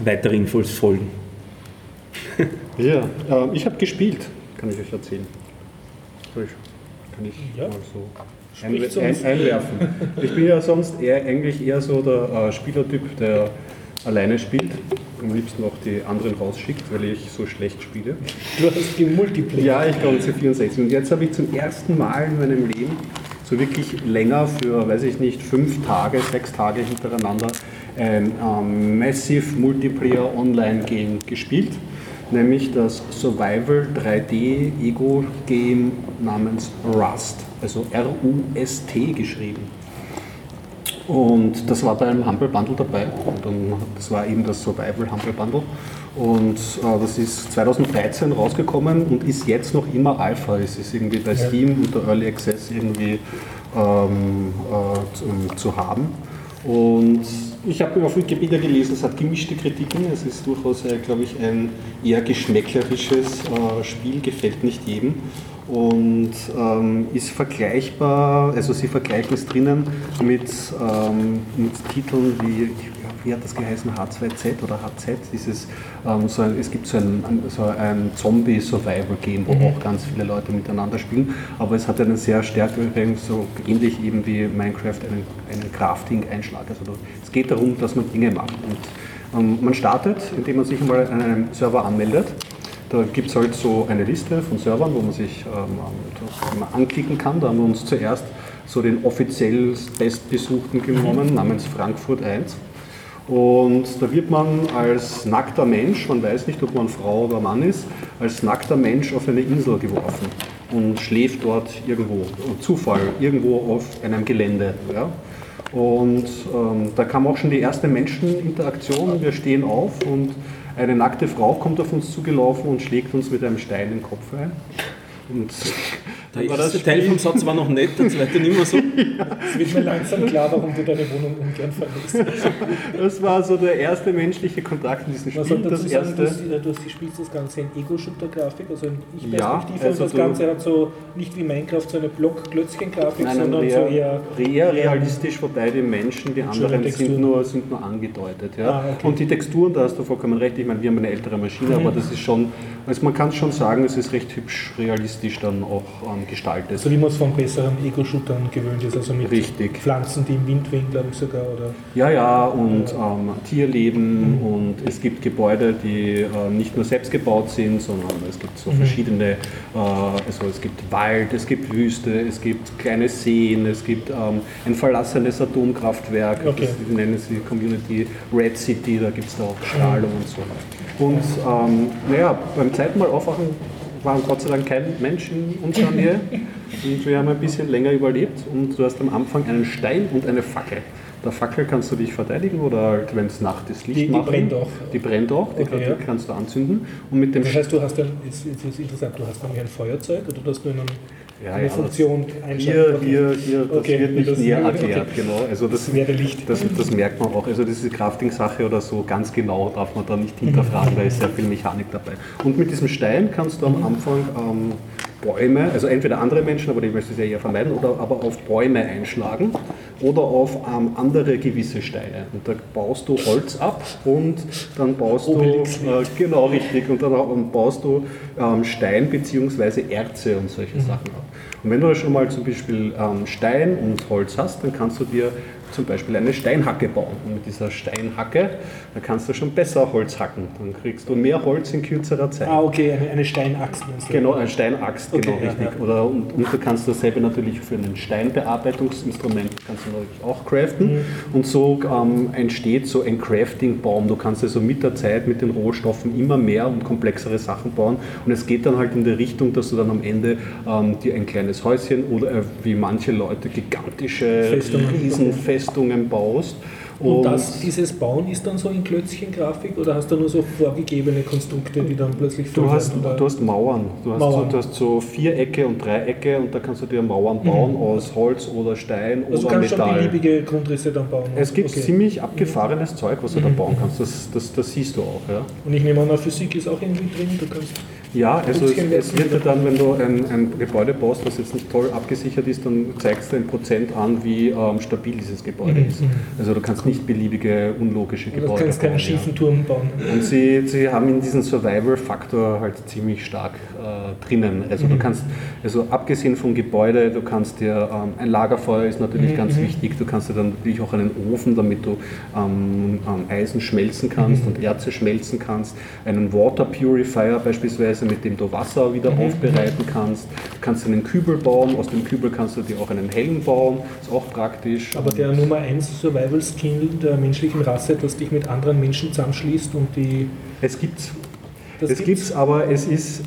Weitere Infos folgen. ja ähm, ich habe gespielt, kann ich euch erzählen. Soll ich- Kann ich Ja. mal so ein, zu einwerfen. Ich bin ja sonst eher, eigentlich eher so der äh, Spielertyp, der alleine spielt. Am liebsten auch die anderen rausschickt, weil ich so schlecht spiele. Du hast gemultipliziert. Ja, ich glaube C64. Und jetzt habe ich zum ersten Mal in meinem Leben so wirklich länger für, weiß ich nicht, fünf Tage, sechs Tage hintereinander ein ähm, Massive Multiplayer Online Game gespielt. Nämlich das Survival 3D Ego Game namens Rust. Also R-U-S-T geschrieben. Und das war beim Humble Bundle dabei. Und dann, das war eben das Survival Humble Bundle. Und äh, das ist 2013 rausgekommen und ist jetzt noch immer Alpha. Es ist irgendwie bei Steam unter Early Access irgendwie ähm, äh, zu, zu haben. Und ich habe auf Wikipedia gelesen, es hat gemischte Kritiken. Es ist durchaus, äh, glaube ich, ein eher geschmäcklerisches äh, Spiel, gefällt nicht jedem. Und ähm, ist vergleichbar, also sie vergleichen es drinnen mit, ähm, mit Titeln wie, wie hat das geheißen, H2Z oder HZ, dieses, ähm, so ein, es gibt so ein, ein- so ein Zombie-Survival-Game, wo auch ganz viele Leute miteinander spielen, aber es hat einen sehr stärkeren, so ähnlich eben wie Minecraft, einen, einen Crafting-Einschlag. Also es geht darum, dass man Dinge macht. Und ähm, man startet, indem man sich mal an einem Server anmeldet. Da gibt es halt so eine Liste von Servern, wo man sich ähm, mal anklicken kann. Da haben wir uns zuerst so den offiziell bestbesuchten genommen, namens Frankfurt 1. Und da wird man als nackter Mensch, man weiß nicht, ob man Frau oder Mann ist, als nackter Mensch auf eine Insel geworfen und schläft dort irgendwo, Zufall, irgendwo auf einem Gelände. Ja? Und ähm, da kam auch schon die erste Menscheninteraktion. Wir stehen auf und eine nackte Frau kommt auf uns zugelaufen und schlägt uns mit einem Stein in den Kopf ein. Und Der erste Teil vom Satz war noch nett, der zweite nicht mehr so. Es wird mir langsam klar, warum du deine Wohnung ungern verlässt. Das war so der erste menschliche Kontakt in diesem Man Spiel. dazu Das sagen, du, erste. du, du spielst das Ganze in Ego-Shooter-Grafik, also in Ja, Ich-Perspektive also und das du- Ganze hat so nicht wie Minecraft so eine Block-Klötzchen-Grafik, Nein, sondern eher, so eher eher realistisch, wobei die Menschen, die anderen sind nur, sind nur angedeutet. Ja? Ah, okay. Und die Texturen, da hast du vollkommen recht, ich meine, wir haben eine ältere Maschine, aber das ist schon, also man kann schon sagen, es ist recht hübsch realistisch dann auch ähm, gestaltet. so wie man es von besseren Ego-Shootern gewöhnt ist, also mit Richtig. Pflanzen, die im Wind wehen, glaube ich sogar. Oder Ja, ja, und ähm, Tierleben und es gibt Gebäude, die äh, nicht nur selbst gebaut sind, sondern es gibt so verschiedene, äh, also es gibt Wald, es gibt Wüste, es gibt kleine Seen, es gibt ähm, ein verlassenes Atomkraftwerk, Okay. das die nennen sie Community Red City, da gibt es da auch Strahlung und so. Und ähm, naja, beim zweiten Mal aufwachen war Gott sei Dank kein Mensch in unserer Nähe und wir haben ein bisschen länger überlebt und du hast am Anfang einen Stein und eine Fackel. Der Fackel kannst du dich verteidigen oder halt, wenn es Nacht ist, Licht Die- die machen. brennt auch. Die brennt auch, die Okay, kann, ja. kannst du anzünden. Und mit dem das heißt, du hast dann, jetzt, jetzt ist interessant, du hast nämlich ein Feuerzeug oder du hast nur einen, Ja, eine ja, Funktion hier, einschalten? Okay. hier, hier, das Okay, wird nicht das- näher okay. erklärt, genau. Also das, Das wäre Licht. Das, das merkt man auch. Also diese Crafting-Sache oder so, ganz genau darf man da nicht hinterfragen, da ist sehr viel Mechanik dabei. Und mit diesem Stein kannst du am Anfang ähm, Bäume, also entweder andere Menschen, aber die möchte ich ja eher vermeiden, oder aber auf Bäume einschlagen oder auf ähm, andere gewisse Steine. Und da baust du Holz ab und dann baust Obelix du, äh, genau richtig, und dann und baust du ähm, Stein bzw. Erze und solche Sachen ab. Und wenn du schon mal zum Beispiel ähm, Stein und Holz hast, dann kannst du dir zum Beispiel eine Steinhacke bauen. Und mit dieser Steinhacke, da kannst du schon besser Holz hacken. Dann kriegst du mehr Holz in kürzerer Zeit. Ah, okay, eine, Steinaxt. du? Genau, eine Steinaxt, genau Okay, ja, richtig. ja. Oder, und, und du kannst dasselbe natürlich für ein Steinbearbeitungsinstrument kannst du natürlich auch craften. Mhm. Und so ähm, entsteht so ein Crafting-Baum. Du kannst also mit der Zeit, mit den Rohstoffen immer mehr und komplexere Sachen bauen. Und es geht dann halt in der Richtung, dass du dann am Ende ähm, dir ein kleines Häuschen oder äh, wie manche Leute gigantische Festungen. Baust. Und das, dieses Bauen ist dann so in Klötzchen-Grafik oder hast du nur so vorgegebene Konstrukte, die dann plötzlich Du hast, werden, oder? du hast Mauern. Du hast, Mauern. So, du hast so Vierecke und Dreiecke und da kannst du dir Mauern bauen aus Holz oder Stein also du oder kannst schon Metall. beliebige Grundrisse dann bauen. Es gibt Okay. Mhm. ziemlich abgefahrenes Zeug, was du da bauen kannst. Das, das, das siehst du auch. Ja, Und ich nehme an, Physik ist auch irgendwie drin. Du kannst ja also es, es wird dir dann, wenn du ein, ein Gebäude baust, das jetzt nicht toll abgesichert ist, dann zeigst du ein Prozent an, wie ähm, stabil dieses Gebäude ist. Also du kannst nicht beliebige, unlogische Mhm, du Gebäude kannst keinen bauen. schiefen Turm bauen. Und sie, sie haben in diesen Survival-Faktor halt ziemlich stark äh, drinnen. Also du kannst, also abgesehen vom Gebäude, du kannst dir, ähm, ein Lagerfeuer ist natürlich ganz wichtig, du kannst dir dann natürlich auch einen Ofen, damit du ähm, ähm, Eisen schmelzen kannst und Erze schmelzen kannst, einen Water Purifier beispielsweise, mit dem du Wasser wieder aufbereiten kannst. Du kannst einen Kübel bauen, aus dem Kübel kannst du dir auch einen Helm bauen, ist auch praktisch. Aber der Nummer 1 Survival-Skill der menschlichen Rasse, dass dich mit anderen Menschen zusammenschließt und die. Es gibt's. Das es gibt's, aber es ist,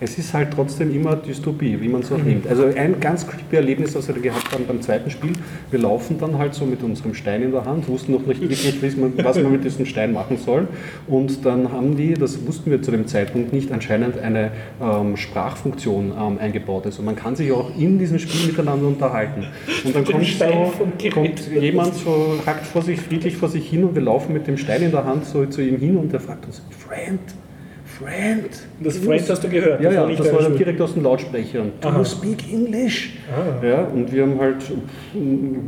es ist halt trotzdem immer Dystopie, wie man es auch Mhm. nimmt. Also ein ganz creepy Erlebnis, das wir gehabt haben beim zweiten Spiel, wir laufen dann halt so mit unserem Stein in der Hand, wussten noch nicht wirklich, was man mit diesem Stein machen soll. Und dann haben die, das wussten wir zu dem Zeitpunkt nicht, anscheinend eine ähm, Sprachfunktion ähm, eingebaut. Also man kann sich auch in diesem Spiel miteinander unterhalten. Und dann kommt, so, kommt jemand so, hackt vor sich, friedlich vor sich hin und wir laufen mit dem Stein in der Hand so zu ihm hin und er fragt uns, Friend, Friend. Das Friend hast du gehört. Ja, ja, das deine war dann direkt aus dem Lautsprecher. Do you speak English? Ah. Ja, und wir haben halt,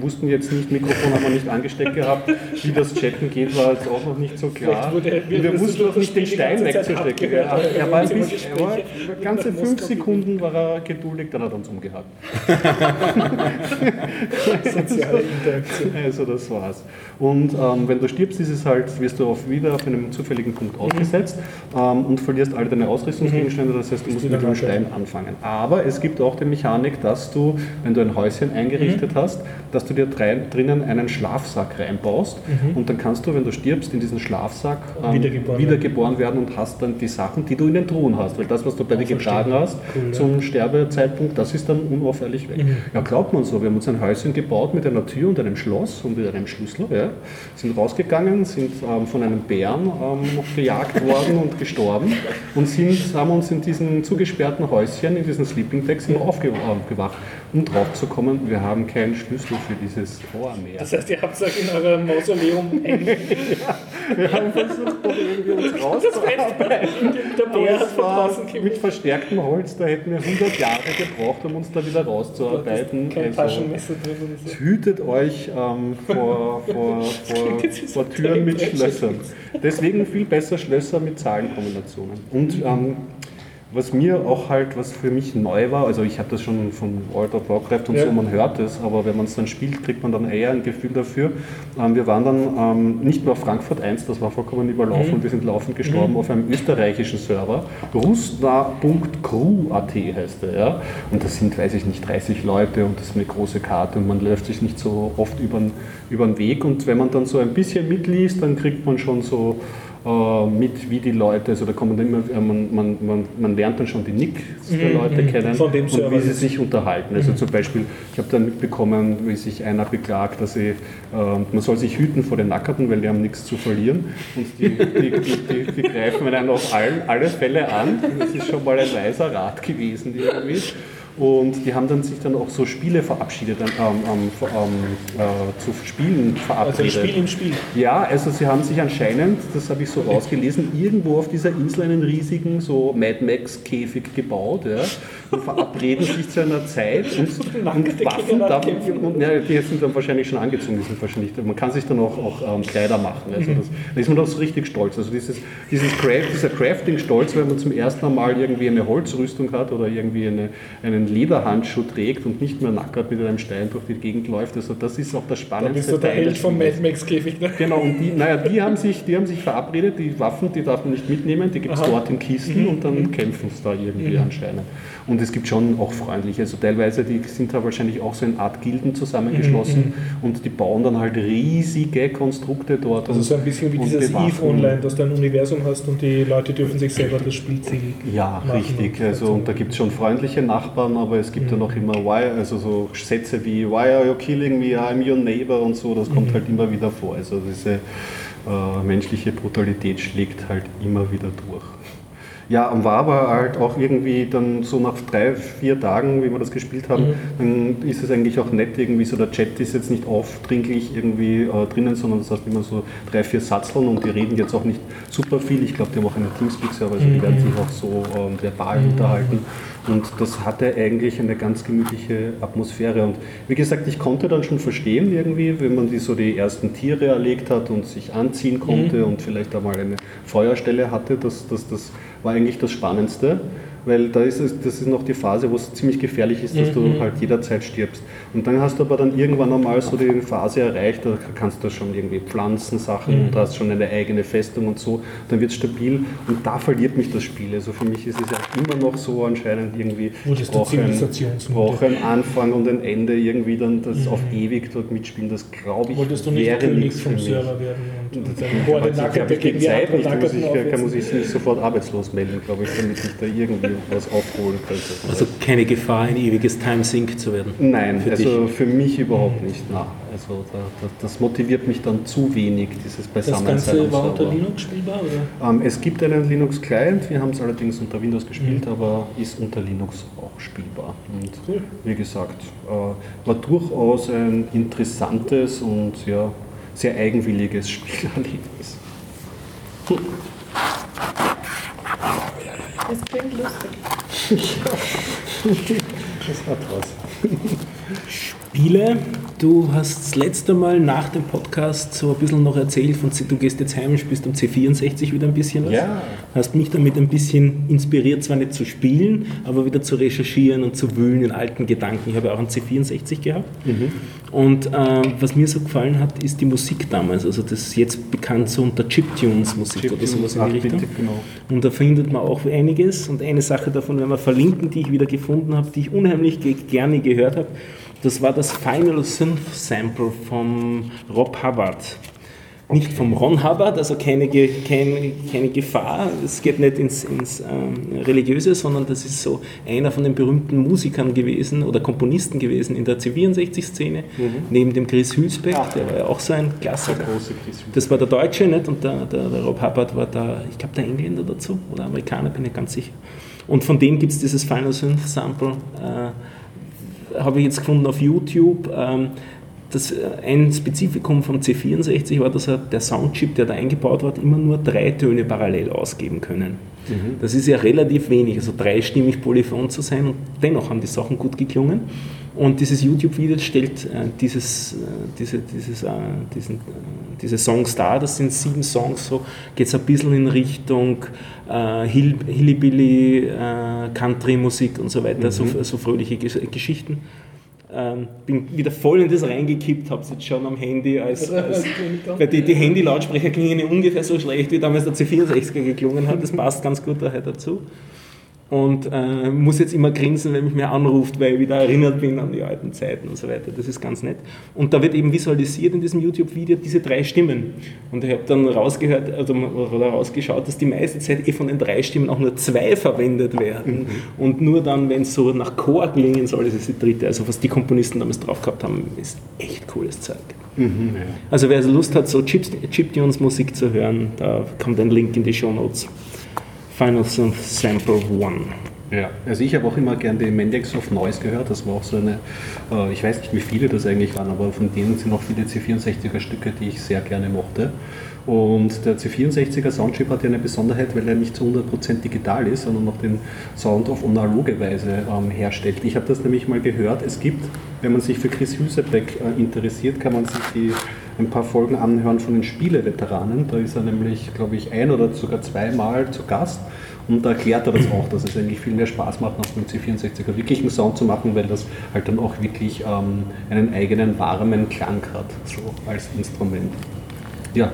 wussten jetzt nicht, Mikrofon haben wir nicht angesteckt gehabt, wie das Chatten geht, war jetzt auch noch nicht so klar. Wurde- wir wussten auch nicht, den Stein wegzustecken. Er, er war ein bisschen, er war ganze fünf Sekunden war er geduldig, dann hat er uns umgehabt. Soziale Interaktion. Also das war's. Und ähm, wenn du stirbst, ist es halt, wirst du auf wieder auf einem zufälligen Punkt ausgesetzt ähm, und verlierst alle deine Ausrüstungsgegenstände. Das heißt, du musst wieder mit dem. Stein anfangen. Aber es gibt auch die Mechanik, dass du, wenn du ein Häuschen eingerichtet hast, dass du dir drinnen einen Schlafsack reinbaust und dann kannst du, wenn du stirbst, in diesen Schlafsack ähm, Wiedergeboren wiedergeboren werden und hast dann die Sachen, die du in den Truhen hast. Weil das, was du bei dir getragen hast, Cool, ja. zum Sterbezeitpunkt, das ist dann unauffällig weg. Ja, glaubt man so. Wir haben uns ein Häuschen gebaut mit einer Tür und einem Schloss und mit einem Schlüssel. Ja. Sind rausgegangen, sind ähm, von einem Bären ähm, gejagt worden und gestorben. Und sind, haben uns in diesen zugesperrten Häuschen, in diesen Sleeping Decks immer aufgewacht, um drauf zu kommen, wir haben keinen Schlüssel für dieses Rohr mehr. Das heißt, ihr habt es in eurem Mausoleum hängen. Wir haben versucht, irgendwie uns rauszuarbeiten. Der Bär hat von mit verstärktem Holz, da hätten wir 100 Jahre gebraucht, um uns da wieder rauszuarbeiten. kein Also, Taschenmesser drin oder so. Hütet euch ähm, vor, vor, vor, vor Türen mit Schlössern. Deswegen viel besser Schlösser mit Zahlenkombinationen. Und ähm, was mir auch halt, was für mich neu war, also ich habe das schon von World of Warcraft und Ja. so, man hört es, aber wenn man es dann spielt, kriegt man dann eher ein Gefühl dafür. Ähm, wir waren dann ähm, nicht nur auf Frankfurt 1, das war vollkommen überlaufen und wir sind laufend gestorben auf einem österreichischen Server, rustna.crew.at heißt der, ja. Und das sind, weiß ich nicht, 30 Leute und das ist eine große Karte und man läuft sich nicht so oft über den Weg und wenn man dann so ein bisschen mitliest, dann kriegt man schon so mit, wie die Leute, also da dann immer, äh, man, man, man, man lernt dann schon die Nicks der Leute kennen Von dem und wie sie sich unterhalten. Also zum Beispiel, ich habe dann mitbekommen, wie sich einer beklagt, dass sie, äh, man soll sich hüten vor den Nackerten, weil die haben nichts zu verlieren und die, die, die, die, die greifen einen auf allen, alle Fälle an. Das ist schon mal ein weiser Rat gewesen irgendwie. Und die haben dann sich dann auch so Spiele verabschiedet, ähm, ähm, ähm, äh, zu Spielen Also verabredet. ein Spiel im Spiel. Ja, also sie haben sich anscheinend, das habe ich so rausgelesen, irgendwo auf dieser Insel einen riesigen so Mad Max Käfig gebaut ja, und verabreden sich zu einer Zeit und, und Waffen gegeneinander da, kämpfen. und, ja, die sind dann wahrscheinlich schon angezogen, die sind wahrscheinlich, man kann sich dann auch, auch ähm, Kleider machen, also das, da ist man doch so richtig stolz. Also dieses, dieses Craft, dieser Crafting-Stolz, wenn man zum ersten Mal irgendwie eine Holzrüstung hat oder irgendwie eine, einen Lederhandschuh trägt und nicht mehr nackert mit einem Stein durch die Gegend läuft, also das ist auch das Da Spannendste. bist du der Held vom. Mad Max Käfig. Ne? Genau, und die, naja, die haben sich, die haben sich verabredet, die Waffen, die darf man nicht mitnehmen, die gibt es dort in Kisten und dann kämpfen es da irgendwie anscheinend. Und es gibt schon auch freundliche, also teilweise, die sind da wahrscheinlich auch so in Art Gilden zusammengeschlossen und die bauen dann halt riesige Konstrukte dort. Also so ein bisschen wie dieses bewachen. EVE Online, dass du ein Universum hast und die Leute dürfen sich selber das Spielziel Ja, machen richtig. Also, und da gibt es schon freundliche Nachbarn, aber es gibt dann auch immer why, also so Sätze wie Why are you killing me? I'm your neighbor und so, das kommt halt immer wieder vor. Also diese äh, menschliche Brutalität schlägt halt immer wieder durch. Ja, und war aber halt auch irgendwie dann so nach drei, vier Tagen, wie wir das gespielt haben, dann ist es eigentlich auch nett, irgendwie so der Chat ist jetzt nicht aufdringlich irgendwie äh, drinnen, sondern das heißt immer so drei, vier Satzeln und die reden jetzt auch nicht super viel. Ich glaube, die haben auch einen Teamspeak-Server, also die werden sich auch so ähm, verbal unterhalten. Und das hatte eigentlich eine ganz gemütliche Atmosphäre. Und wie gesagt, ich konnte dann schon verstehen irgendwie, wenn man die so die ersten Tiere erlegt hat und sich anziehen konnte und vielleicht einmal eine Feuerstelle hatte, das, das, das war eigentlich das Spannendste. Weil da ist es, das ist noch die Phase, wo es ziemlich gefährlich ist, dass du halt jederzeit stirbst. Und dann hast du aber dann irgendwann einmal so die Phase erreicht, da kannst du schon irgendwie pflanzen Sachen und hast schon eine eigene Festung und so, dann wird es stabil und da verliert mich das Spiel. Also für mich ist es ja immer noch so anscheinend irgendwie, Wurdest ich brauche ein, Zivilisationsmüde? brauche einen Anfang und ein Ende, irgendwie dann das auf ewig dort mitspielen, das glaube ich Wolltest du nicht wäre nichts für vom mich. Server werden und, gegen die die Zeit nicht, muss ich, kann, muss ich nicht sofort arbeitslos melden, glaube ich, damit ich da irgendwie was aufholen könnte. Also keine Gefahr, ein ewiges Time-Sync zu werden. Nein, für also für mich überhaupt nicht. Na, also da, da, das motiviert mich dann zu wenig, dieses Das Beisammensein Ganze am war unter. Linux spielbar? Oder? Ähm, es gibt einen Linux-Client, wir haben es allerdings unter Windows gespielt, aber ist unter Linux auch spielbar. Und Cool. wie gesagt, äh, war durchaus ein interessantes und ja, sehr eigenwilliges Spielerlebnis. Das klingt lustig. Das hat was. Spiele, du hast das letzte Mal nach dem Podcast so ein bisschen noch erzählt von, du gehst jetzt heim und spielst am C64 wieder ein bisschen was. Ja. Hast mich damit ein bisschen inspiriert, zwar nicht zu spielen, aber wieder zu recherchieren und zu wühlen in alten Gedanken. Ich habe auch einen C64 gehabt. Und ähm, was mir so gefallen hat, ist die Musik damals. Also das ist jetzt bekannt so unter Chiptunes-Musik oder sowas in die Richtung. Genau. Und da findet man auch einiges. Und eine Sache davon werden wir verlinken, die ich wieder gefunden habe, die ich unheimlich ge gerne gehört habe. Das war das Final Synth Sample von Rob Hubbard. Nicht vom Ron Hubbard, also keine, keine, keine Gefahr. Es geht nicht ins, ins ähm, Religiöse, sondern das ist so einer von den berühmten Musikern gewesen oder Komponisten gewesen in der C64-Szene, neben dem Chris Hülsbeck, der war ja auch so ein Klassiker. Das war der Deutsche, nicht? Und der, der, der Rob Hubbard war der, ich glaube, der Engländer dazu oder Amerikaner, bin ich ganz sicher. Und von dem gibt es dieses Final Synth Sample, äh, habe ich jetzt gefunden auf YouTube. Ähm, das, ein Spezifikum vom C64 war, dass er, der Soundchip, der da eingebaut war, immer nur drei Töne parallel ausgeben können. Das ist ja relativ wenig, also dreistimmig polyphon zu sein und dennoch haben die Sachen gut geklungen. Und dieses YouTube-Video stellt äh, dieses, äh, diese, dieses, äh, diesen, diese Songs dar, das sind sieben Songs, so geht es ein bisschen in Richtung Hill, Hillybilly, Country-Musik und so weiter, so, so fröhliche Gesch Geschichten. Ähm, bin wieder voll in das reingekippt, habe es jetzt schon am Handy als, als weil die, die Handy-Lautsprecher klingen ungefähr so schlecht, wie damals der C64er geklungen hat. Das passt ganz gut daher dazu. Und äh, muss jetzt immer grinsen, wenn mich mir anruft, weil ich wieder erinnert bin an die alten Zeiten und so weiter. Das ist ganz nett. Und da wird eben visualisiert in diesem YouTube-Video diese drei Stimmen. Und ich habe dann rausgehört, also, oder rausgeschaut, dass die meiste Zeit eh von den drei Stimmen auch nur zwei verwendet werden. Und nur dann, wenn es so nach Chor klingen soll, ist es die dritte. Also was die Komponisten damals drauf gehabt haben, ist echt cooles Zeug. Also wer Lust hat, so Chip- Chiptunes-Musik zu hören, da kommt ein Link in die Show Notes. Final Synth Sample 1. Ja, also ich habe auch immer gern den Mendex of Noise gehört. Das war auch so eine, äh, ich weiß nicht, wie viele das eigentlich waren, aber von denen sind auch viele C64er Stücke, die ich sehr gerne mochte. Und der C64er Soundchip hat ja eine Besonderheit, weil er nicht zu 100% digital ist, sondern noch den Sound auf analoge Weise ähm, herstellt. Ich habe das nämlich mal gehört. Es gibt, wenn man sich für Chris Hülsebeck äh, interessiert, kann man sich die, ein paar Folgen anhören von den Spieleveteranen. Da ist er nämlich, glaube ich, ein oder sogar zweimal zu Gast. Und da erklärt er das auch, dass es eigentlich viel mehr Spaß macht, auf dem C64er wirklich einen Sound zu machen, weil das halt dann auch wirklich ähm, einen eigenen warmen Klang hat, so als Instrument. Ja,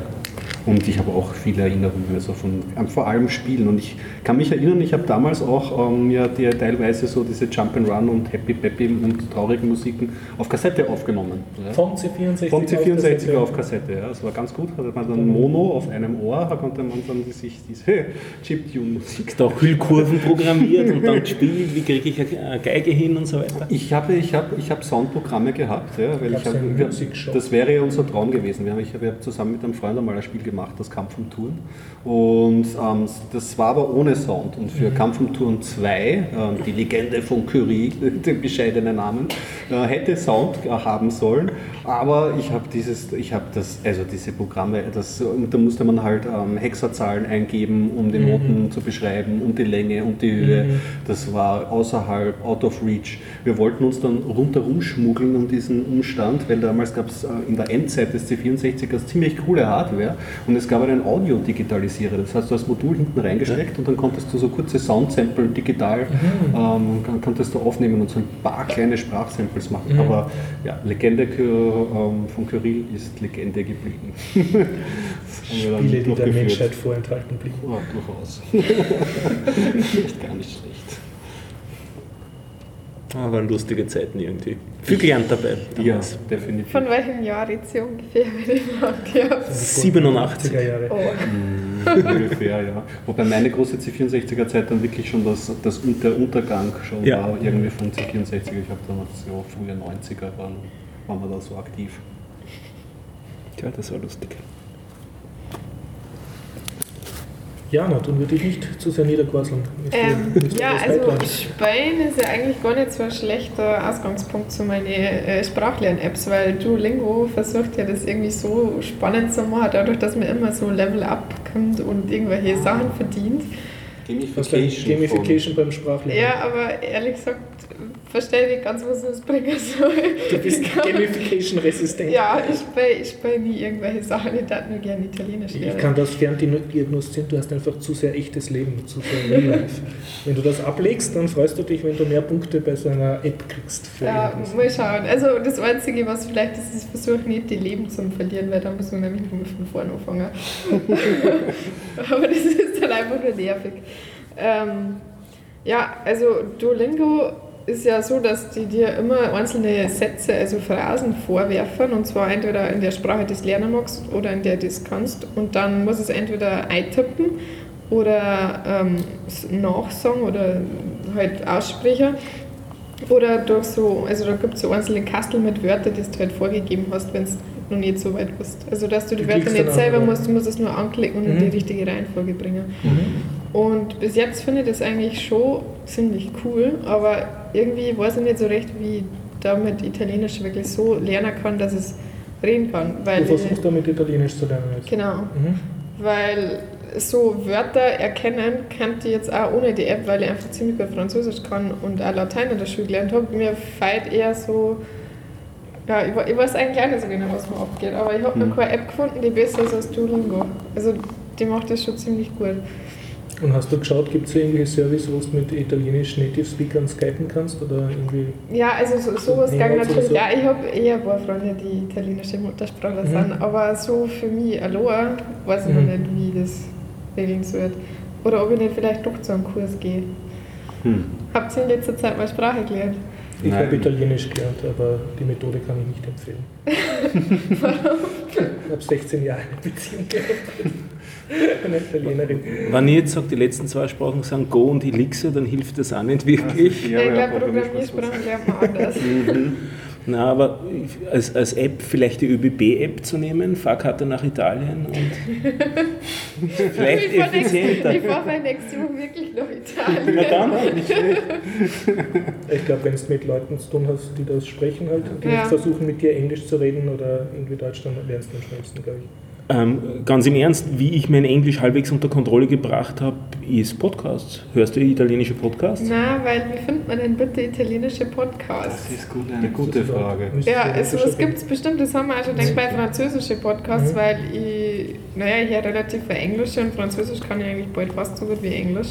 und ich habe auch viele Erinnerungen, also von ähm, vor allem Spielen. Und ich kann mich erinnern, ich habe damals auch ähm, ja, die, teilweise so diese Jump'n'Run und Happy Peppy und traurigen Musiken auf Kassette aufgenommen. Ja. Von C64 Von C64 Kassette. auf Kassette, ja. Das war ganz gut. Da hatte man dann Mono auf einem Ohr, da konnte man dann sich diese Chiptune-Musik Da Hüllkurven programmiert und dann gespielt, wie kriege ich eine Geige hin und so weiter. Ich habe ich hab, ich hab Soundprogramme gehabt, ja, weil ich Gab's hab, einen wir, Musikshop? das wäre ja unser Traum gewesen. Wir haben, ich habe zusammen mit einem Freund einmal ein Spiel gemacht, das Kampf um Touren. Und ähm, das war aber ohne Sound. Und für Kampf um Touren 2, ähm, die Legende von Curie, den bescheidenen Namen, äh, hätte Sound äh, haben sollen. Aber ich habe dieses, ich habe das, also diese Programme, das, da musste man halt ähm, Hexerzahlen eingeben, um die Noten zu beschreiben und die Länge und die Höhe. Das war außerhalb, out of reach. Wir wollten uns dann rundherum schmuggeln um diesen Umstand, weil damals gab es äh, in der Endzeit des C64ers ziemlich coole Hardware und es gab einen Audio-Digitalisierer. Das heißt, du hast das Modul hinten reingesteckt und dann konntest du so kurze Soundsample digital ähm, kon- konntest du aufnehmen und so ein paar kleine Sprachsamples machen. Aber ja, Legende ähm, von Kyrill ist Legende geblieben. Spiele, die der. Menschheit vorenthalten blieben. Ja, durchaus. Echt gar nicht schlecht. Ah, waren lustige Zeiten irgendwie. Viel gelernt dabei. Ja, damals. definitiv. Von welchem Jahr jetzt hier ungefähr, wenn ich gehabt 87. 80er Jahre. Oh. Ungefähr, ja. Wobei meine große C64er-Zeit dann wirklich schon das, das, der Untergang schon Ja. war, irgendwie von C64. Ich habe damals so frühe 90er waren, waren wir da so aktiv. Ja, das war lustig. Jana, tun wir dich nicht zu sehr niederquasseln. Ähm, ja, also? Spain ist ja eigentlich gar nicht so ein schlechter Ausgangspunkt zu meinen äh, Sprachlern-Apps, weil Duolingo versucht ja das irgendwie so spannend zu machen, dadurch, dass man immer so Level up kommt und irgendwelche Sachen verdient. Für Gamification beim Sprachlernen. Ja, aber ehrlich gesagt, verstehe nicht ganz, was das bringen soll. Du bist Gamification-resistent. Ja, ich spiele ich nie irgendwelche Sachen, ich darf nur gerne Italienisch Ich lernen. kann das fern diagnostizieren, du hast einfach zu sehr echtes Leben, zu sehr Real Life. wenn du das ablegst, dann freust du dich, wenn du mehr Punkte bei so einer App kriegst. Ja, irgendwas. mal schauen. Also das Einzige, was vielleicht ist, ist versuch nicht die Leben zu verlieren, weil da muss man nämlich nur von vorne anfangen. Aber das ist dann einfach nur nervig. Ähm, ja, also Duolingo ist ja so, dass die dir immer einzelne Sätze, also Phrasen vorwerfen und zwar entweder in der Sprache, die du lernen magst oder in der du es kannst und dann muss es entweder eintippen oder ähm, nachsagen oder halt aussprechen oder durch so, also da gibt es so einzelne Kastel mit Wörtern, die du halt vorgegeben hast, wenn du noch nicht so weit bist. Also dass du die Du Wörter nicht selber musst, du musst es nur anklicken und in Mhm. die richtige Reihenfolge bringen. Und bis jetzt finde ich das eigentlich schon ziemlich cool, aber irgendwie weiß ich nicht so recht, wie ich damit Italienisch wirklich so lernen kann, dass es reden kann. Weil Du ich, versuchst damit Italienisch zu lernen jetzt. genau, Mhm. weil so Wörter erkennen kann ich jetzt auch ohne die App, weil ich einfach ziemlich gut Französisch kann und auch Latein in der Schule gelernt habe. Mir fällt eher so, ja, ich, ich weiß eigentlich auch nicht so genau, was mir abgeht, aber ich habe noch keine App gefunden, die besser ist als Duolingo. Also die macht das schon ziemlich gut. Und hast du geschaut, gibt es irgendwelche Service, wo du mit italienischen Native Speakern skypen kannst? Oder irgendwie. Ja, also so, sowas ging natürlich. so- Ja, ich habe eher ein paar Freunde, die italienische Muttersprache Mhm. sind, aber so für mich allein weiß ich noch Mhm. nicht, wie das regeln soll. Oder ob ich nicht vielleicht doch zu einem Kurs gehe. Hm. Habt ihr in letzter Zeit mal Sprache gelernt? Ich habe Italienisch gelernt, aber die Methode kann ich nicht empfehlen. Warum? Ich habe 16 Jahre eine Beziehung gehabt. Eine Italienerin. Wenn ich jetzt sage, die letzten zwei Sprachen sind Go und Elixir, dann hilft das auch nicht wirklich. Ja, ich glaube, Programmiersprachen lernt man anders. Na, aber als, als App vielleicht die ÖBB-App zu nehmen, Fahrkarte nach Italien und vielleicht ich fahre effizienter. ich fahr meine nächste Woche wirklich nach Italien. Na dann, nicht schlecht. Ich glaube, wenn du mit Leuten zu tun hast, die das sprechen, halt, die Ja. nicht versuchen mit dir Englisch zu reden oder irgendwie Deutsch, dann lernst du am schnellsten, glaube ich. Ähm, ganz im Ernst, wie ich mein Englisch halbwegs unter Kontrolle gebracht habe, ist Podcasts. Hörst du italienische Podcasts? Na, weil wie findet man denn bitte italienische Podcasts? Das ist gut, eine gute Frage. Ja, also es gibt es bestimmt, das haben wir auch schon gedacht bei französischen Podcasts, Mhm. weil ich, naja, ich höre relativ viel Englisch und Französisch kann ich eigentlich bald fast so gut wie Englisch.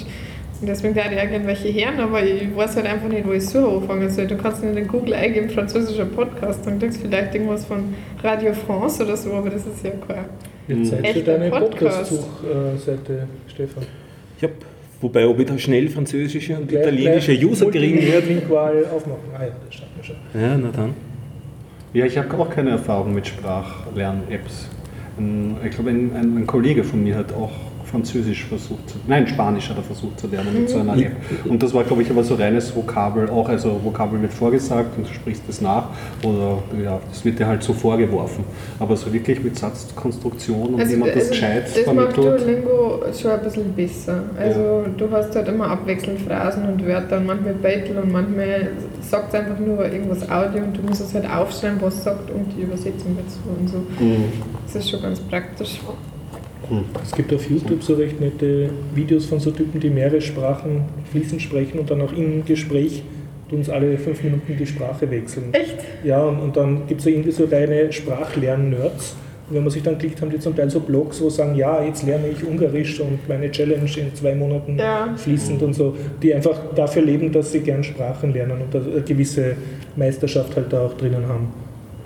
Deswegen da ich auch gerne welche hören, aber ich weiß halt einfach nicht, wo ich so anfangen soll. Du kannst in den Google eingeben, französischer Podcast, dann kriegst du vielleicht irgendwas von Radio France oder so, aber das ist ja kein. Jetzt Echter deine Podcast. Podcast-Suchseite, Stefan. Ja, wobei, ob ich da schnell französische und Gleich- italienische gleich User kriegen werde. Multilingual aufmachen. Ah ja, das schaffen wir schon. Ja, na dann. Ja, ich habe auch keine Erfahrung mit Sprachlern-Apps. Ein- Ich glaube, ein, ein, ein Kollege von mir hat auch Französisch versucht, zu, nein, Spanisch hat er versucht zu lernen mit so einer App. Und das war, glaube ich, aber so reines Vokabel, auch also Vokabel wird vorgesagt und du sprichst es nach oder ja, das wird dir halt so vorgeworfen. Aber so wirklich mit Satzkonstruktion und wie man das gescheit Also, das macht vermittelt. Duolingo schon ein bisschen besser. Also du hast halt immer abwechselnd Phrasen und Wörter und manchmal Beitel und manchmal sagt es einfach nur irgendwas Audio und du musst es halt aufschreiben, was es sagt und die Übersetzung dazu und so. Mhm. Das ist schon ganz praktisch. Es gibt auf YouTube so recht nette Videos von so Typen, die mehrere Sprachen fließend sprechen und dann auch im Gespräch tun uns alle fünf Minuten die Sprache wechseln. Echt? Ja, und, und dann gibt es ja irgendwie so reine Sprachlern-Nerds. Und wenn man sich dann klickt, haben die zum Teil so Blogs, wo sagen, ja, jetzt lerne ich Ungarisch und meine Challenge in zwei Monaten Ja. fließend und so, die einfach dafür leben, dass sie gern Sprachen lernen und eine gewisse Meisterschaft halt da auch drinnen haben.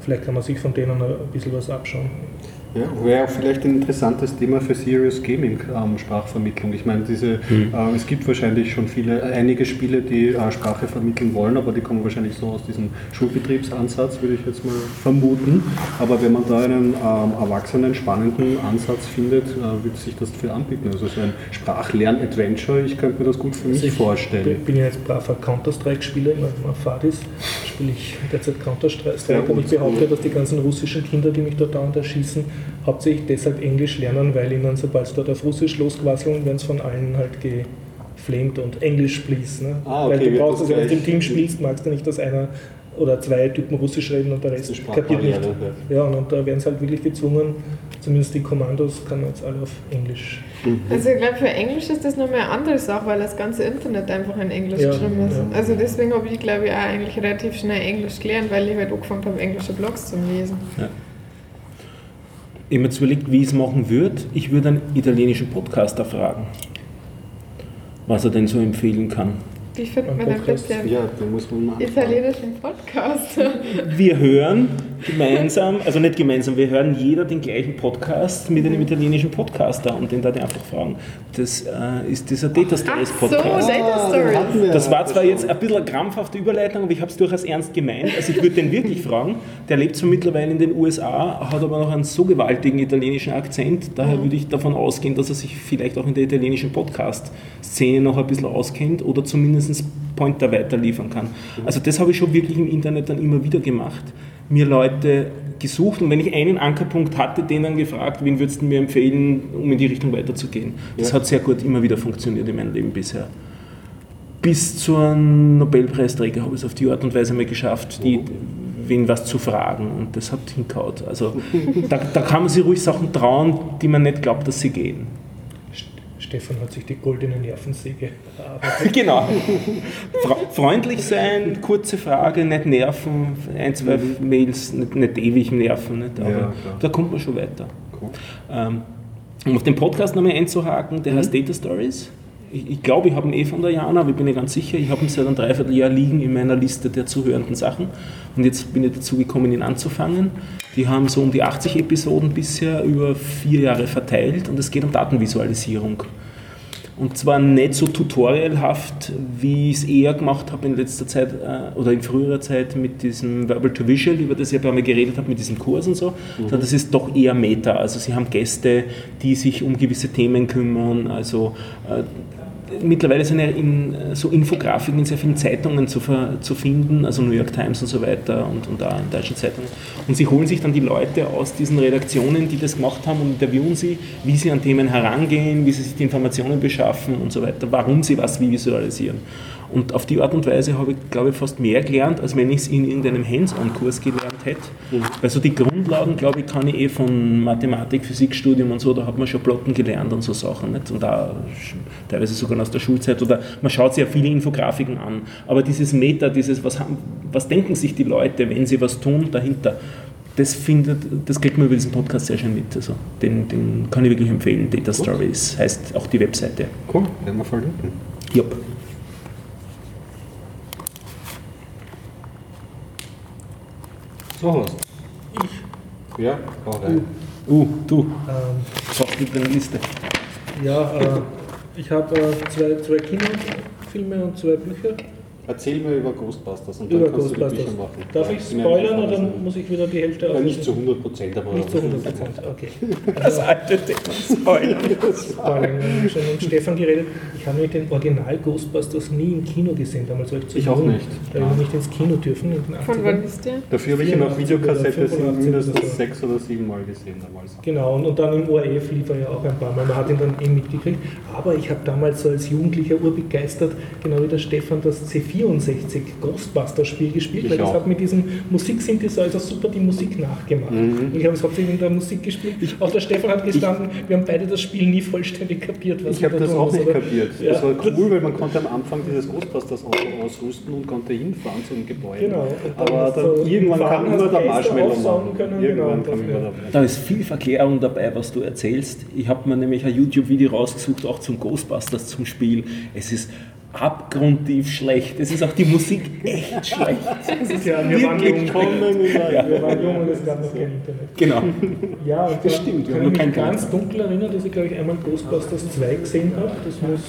Vielleicht kann man sich von denen ein bisschen was abschauen. Ja, wäre auch vielleicht ein interessantes Thema für Serious Gaming, ähm, Sprachvermittlung. Ich meine, diese, äh, es gibt wahrscheinlich schon viele, einige Spiele, die äh, Sprache vermitteln wollen, aber die kommen wahrscheinlich so aus diesem Schulbetriebsansatz, würde ich jetzt mal vermuten. Aber wenn man da einen ähm, erwachsenen, spannenden Ansatz findet, äh, wird sich das viel anbieten. Also so ein Sprachlern-Adventure, ich könnte mir das gut für mich Ich vorstellen. bin- bin ja jetzt braver Counter-Strike-Spieler, immer auf Fadis spiele ich derzeit Counter-Strike Sehr und ich behaupte, dass die ganzen russischen Kinder, die mich dort dauernd erschießen, hauptsächlich deshalb Englisch lernen, weil ihnen, sobald sie dort auf Russisch losquasseln, werden sie von allen halt geflamed und Englisch please. Ne? Ah, okay, weil du brauchst das also, wenn du im Team spielst, magst du nicht, dass einer oder zwei Typen Russisch reden und der Rest kapiert nicht. Sprachbarriere, Ja, und, und da werden sie halt wirklich gezwungen, zumindest die Kommandos kann man jetzt alle auf Englisch. Also ich glaube, für Englisch ist das nochmal eine andere Sache, weil das ganze Internet einfach in Englisch Ja, geschrieben ist. ja. Also deswegen habe ich, glaube ich, auch eigentlich relativ schnell Englisch gelernt, weil ich halt angefangen habe, englische Blogs zu lesen. Ich habe mir jetzt überlegt, wie ich es machen würde. Ich würde einen italienischen Podcaster fragen, was er denn so empfehlen kann. Wie findet man denn bitte einen Ja, da muss man mal anfangen. italienischen Podcast? Wir hören gemeinsam, also nicht gemeinsam, wir hören jeder den gleichen Podcast mit einem italienischen Podcaster und den da die einfach fragen. Das äh, ist dieser Data Stories So, Podcast. Data Stories. Das war zwar jetzt ein bisschen eine krampfhafte Überleitung, aber ich habe es durchaus ernst gemeint. Also ich würde den wirklich fragen. Der lebt zwar mittlerweile in den USA, hat aber noch einen so gewaltigen italienischen Akzent. Daher würde ich davon ausgehen, dass er sich vielleicht auch in der italienischen Podcast-Szene noch ein bisschen auskennt oder zumindest Pointer weiterliefern kann. Also das habe ich schon wirklich im Internet dann immer wieder gemacht. Mir Leute gesucht und wenn ich einen Ankerpunkt hatte, den dann gefragt, wen würdest du mir empfehlen, um in die Richtung weiterzugehen. Das hat sehr gut immer wieder funktioniert in meinem Leben bisher bis zur Nobelpreisträger habe ich es auf die Art und Weise mal geschafft, die, wen was zu fragen und das hat hingehauen. Also da, da kann man sich ruhig Sachen trauen, die man nicht glaubt, dass sie gehen. Stefan hat sich die goldene Nervensäge erarbeitet. Genau. Fre freundlich sein, kurze Frage, nicht nerven, ein, zwei Mails, nicht, nicht ewig nerven, nicht, aber Ja, da kommt man schon weiter. Cool. Ähm, um auf den Podcast nochmal einzuhaken, der heißt Data Stories. Ich, ich glaube, ich habe ihn eh von der Jana, aber ich bin nicht ganz sicher. Ich habe ihn seit einem Dreivierteljahr liegen in meiner Liste der zuhörenden Sachen. Und jetzt bin ich dazu gekommen, ihn anzufangen. Die haben so um die 80 Episoden bisher über vier Jahre verteilt und es geht um Datenvisualisierung. Und zwar nicht so tutorialhaft, wie ich es eher gemacht habe in letzter Zeit äh, oder in früherer Zeit mit diesem Verbal to Visual, über das ich ein paar Mal geredet habe, mit diesem Kurs und so, sondern das ist doch eher Meta. Also sie haben Gäste, die sich um gewisse Themen kümmern. Also äh, mittlerweile sind ja in, äh, so Infografiken in sehr vielen Zeitungen zu, zu finden, also New York Times und so weiter und, und auch in deutschen Zeitungen. Und sie holen sich dann die Leute aus diesen Redaktionen, die das gemacht haben und interviewen sie, wie sie an Themen herangehen, wie sie sich die Informationen beschaffen und so weiter, warum sie was wie visualisieren. Und auf die Art und Weise habe ich, glaube ich, fast mehr gelernt, als wenn ich es in irgendeinem Hands-on-Kurs gelernt hätte. Weil so die Grundlagen, glaube ich, kann ich eh von Mathematik, Physikstudium und so, da hat man schon Plotten gelernt und so Sachen. Nicht? Und da teilweise sogar aus der Schulzeit oder man schaut sich ja viele Infografiken an. Aber dieses Meta, dieses, was, haben, was denken sich die Leute, wenn sie was tun, dahinter, das, findet, das kriegt man über diesen Podcast sehr schön mit. Also den, den kann ich wirklich empfehlen. Data Stories heißt auch die Webseite. Cool, werden wir verlinken. Jupp. So, Horst. Ich? Ja, hau rein. Uh, du, Ähm, mit deiner Liste. ja, äh, ich habe äh, zwei, zwei Kinofilme und zwei Bücher Erzähl mir über Ghostbusters und über dann kannst Ghostbusters. du die Bücher machen. Darf Ja, ich spoilern oder muss ich wieder die Hälfte Ja, nicht zu 100 Prozent, aber Nicht zu 100 Prozent, okay. Das alte Thema Spoiler. Spoilern, wir haben schon mit Stefan geredet. Ich habe nämlich den Original Ghostbusters nie im Kino gesehen, damals war ich zu Ich auch nicht. Da habe ich nicht ins Kino dürfen. In den Von 80ern. wann ist der? Dafür habe ich ihn auf 84 oder Videokassette 85 mindestens sechs oder sieben Mal gesehen damals. Genau, und, und dann im ORF lief er ja auch ein paar Mal. Man hat ihn dann eh mitgekriegt. Aber ich habe damals so als Jugendlicher urbegeistert, genau wie der Stefan, das C64 Ghostbusters-Spiel gespielt, Ich weil das hat mit diesem Musiksynthesizer super die Musik nachgemacht. Und ich habe es hauptsächlich in der Musik gespielt. auch der Stefan hat gestanden, wir haben beide das Spiel nie vollständig kapiert. Was Ich habe da das auch nicht kapiert. Ja. Das war cool, weil man konnte am Anfang dieses Ghostbusters-Auto ausrüsten und konnte hinfahren zu dem Gebäude. Genau. Und dann Aber dann, du irgendwann kam immer der Marshmallow. können, Irgendwann genau, kam immer dafür. der Da ist viel Verklärung dabei, was du erzählst. Ich habe mir nämlich ein YouTube-Video rausgesucht, auch zum Ghostbusters, zum Spiel. Es ist abgrundtief schlecht. Es ist auch die Musik echt schlecht. Das ja, wir waren jung. Ja. Wir waren jung und es gab noch kein Internet. Genau. Ja, Das da stimmt, kann ich noch mich ganz dunkel erinnern, dass ich glaube ich einmal Ghostbusters 2 gesehen habe. Das muss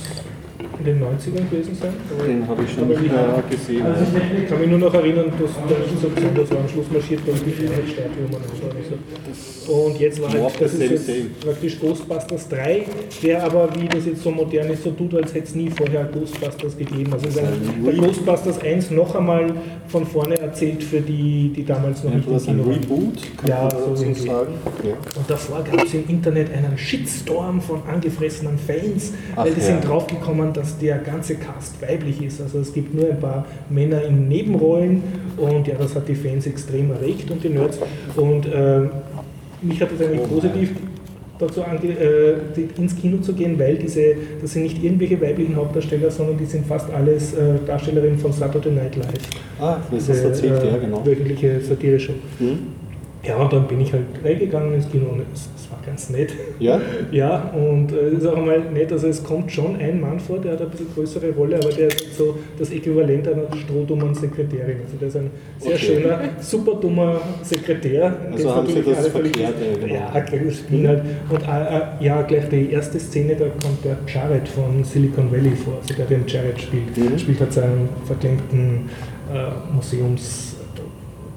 in den 90ern gewesen sein. Den habe ich schon nicht ich- mehr gesehen. Also ich kann mich nur noch erinnern, dass der so besonders war. Am Schluss marschiert umeinander oder so. Und jetzt war halt, das ist jetzt praktisch Ghostbusters 3, der aber, wie das jetzt so modern ist, so tut, als hätte es nie vorher Ghostbusters gegeben. Also der Ghostbusters 1 noch einmal von vorne erzählt für die, die damals noch nicht Etwas ein. Reboot, kann Ja, man so sagen. Ja. Und davor gab es im Internet einen Shitstorm von angefressenen Fans, Ach weil die ja. sind draufgekommen, dass der ganze Cast weiblich ist. Also es gibt nur ein paar Männer in Nebenrollen und ja, das hat die Fans extrem erregt und die Nerds. Und ähm, mich hat das eigentlich Oh positiv dazu ange äh, ins Kino zu gehen, weil diese, das sind nicht irgendwelche weiblichen Hauptdarsteller, sondern die sind fast alles äh, Darstellerinnen von Saturday Night Live. Ah, das du erzählt, äh, ja, genau. wöchentliche Satire-Show. Hm? Ja, und dann bin ich halt reingegangen ins Kino und es, war ganz nett. Ja? Ja, und es äh, ist auch einmal nett, also es kommt schon ein Mann vor, der hat ein bisschen größere Rolle, aber der ist so das Äquivalent einer strohdummen Sekretärin. Also der ist ein sehr okay. schöner, super dummer Sekretär. Also haben Sie das verkehrt? Ja, gleich das Spiel halt. Und äh, äh, ja, gleich die erste Szene, da kommt der Jared von Silicon Valley vor, also der den Jared spielt. Mhm. Spielt halt seinen verklemmten äh, Museums-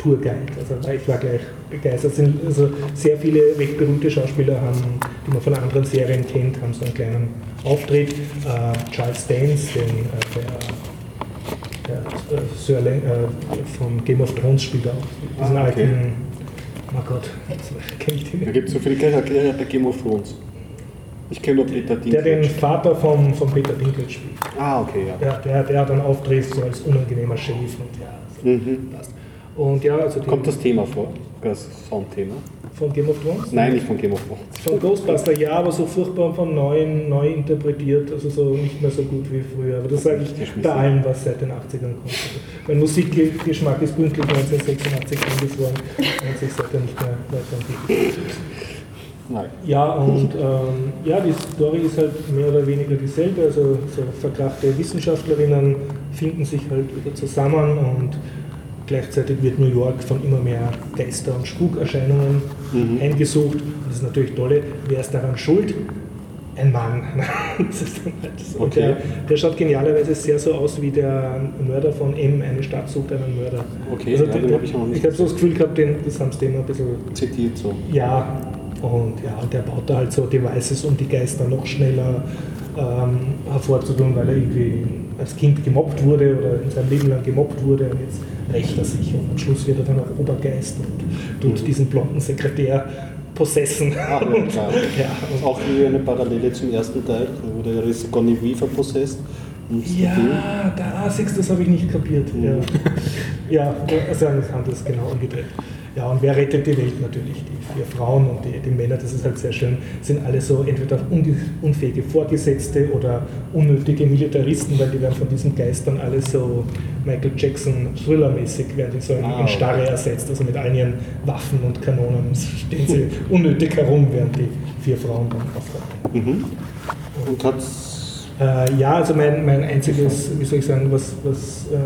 Tourguide. Also ich war gleich begeistert. Sind also sehr viele recht berühmte Schauspieler haben, die man von anderen Serien kennt, haben so einen kleinen Auftritt. Äh, Charles Dance, den, äh, der, der äh, Sir Lang, äh, von Game of Thrones spielt auch. Diesen ah, okay. alten, oh Gott, kenne ich den. Da gibt es so viele Charaktere bei Game of Thrones. Ich kenne nur Peter Dinklage. Der den Vater von, von Peter Dinklage spielt. Ah, okay, ja. Der, der, der hat einen Auftritt so als unangenehmer Sheriff und ja, so mhm. passt. Und ja, also Kommt das Thema vor, das Soundthema? Von Game of Thrones? Nein, nicht von Game of Thrones. Von Ghostbuster, ja, aber so furchtbar von neuen, neu interpretiert, also so nicht mehr so gut wie früher. Aber das sage ich bei allem, was seit den 80ern kommt. Also mein Musikgeschmack ist pünktlich 1986 angefroren und sich seitdem nicht mehr weiterentwickelt. Nein. Ja, und ähm, ja, die Story ist halt mehr oder weniger dieselbe. Also so verkrachte Wissenschaftlerinnen finden sich halt wieder zusammen und Gleichzeitig wird New York von immer mehr Geister- und Spukerscheinungen mhm. heimgesucht. Und das ist natürlich toll. Wer ist daran schuld? Ein Mann. okay. der, der, schaut genialerweise sehr so aus wie der Mörder von M, eine Stadt sucht einen Mörder. Okay, also, ja, den, habe ich noch nicht. Ich habe so das Gefühl gehabt, den, das haben sie dem ein bisschen zitiert so. Ja, und ja, der baut da halt so Devices, um die Geister noch schneller ähm, hervorzutun, weil er irgendwie als Kind gemobbt wurde oder in seinem Leben lang gemobbt wurde und jetzt rächt er sich und am Schluss wird er dann auch Obergeist und tut mhm. diesen blonden Sekretär possessen. Ah, ja, und, ja, und auch wie eine Parallele zum ersten Teil, wo der Risconi Weaver possessed. Ja, da siehst das habe ich nicht kapiert. Mhm. Ja, ja also haben das genau umgedreht. Ja, und wer rettet die Welt natürlich? Die vier Frauen und die, die Männer, das ist halt sehr schön, sind alle so entweder unfähige Vorgesetzte oder unnötige Militaristen, weil die werden von diesen Geistern alle so Michael Jackson Thriller-mäßig werden die so in, ah, in Starre okay. ersetzt. Also mit all ihren Waffen und Kanonen stehen sie unnötig herum, während die vier Frauen dann aufräumen. Mhm. Und hat's äh, ja, also mein, mein einziges, wie soll ich sagen, was, was äh,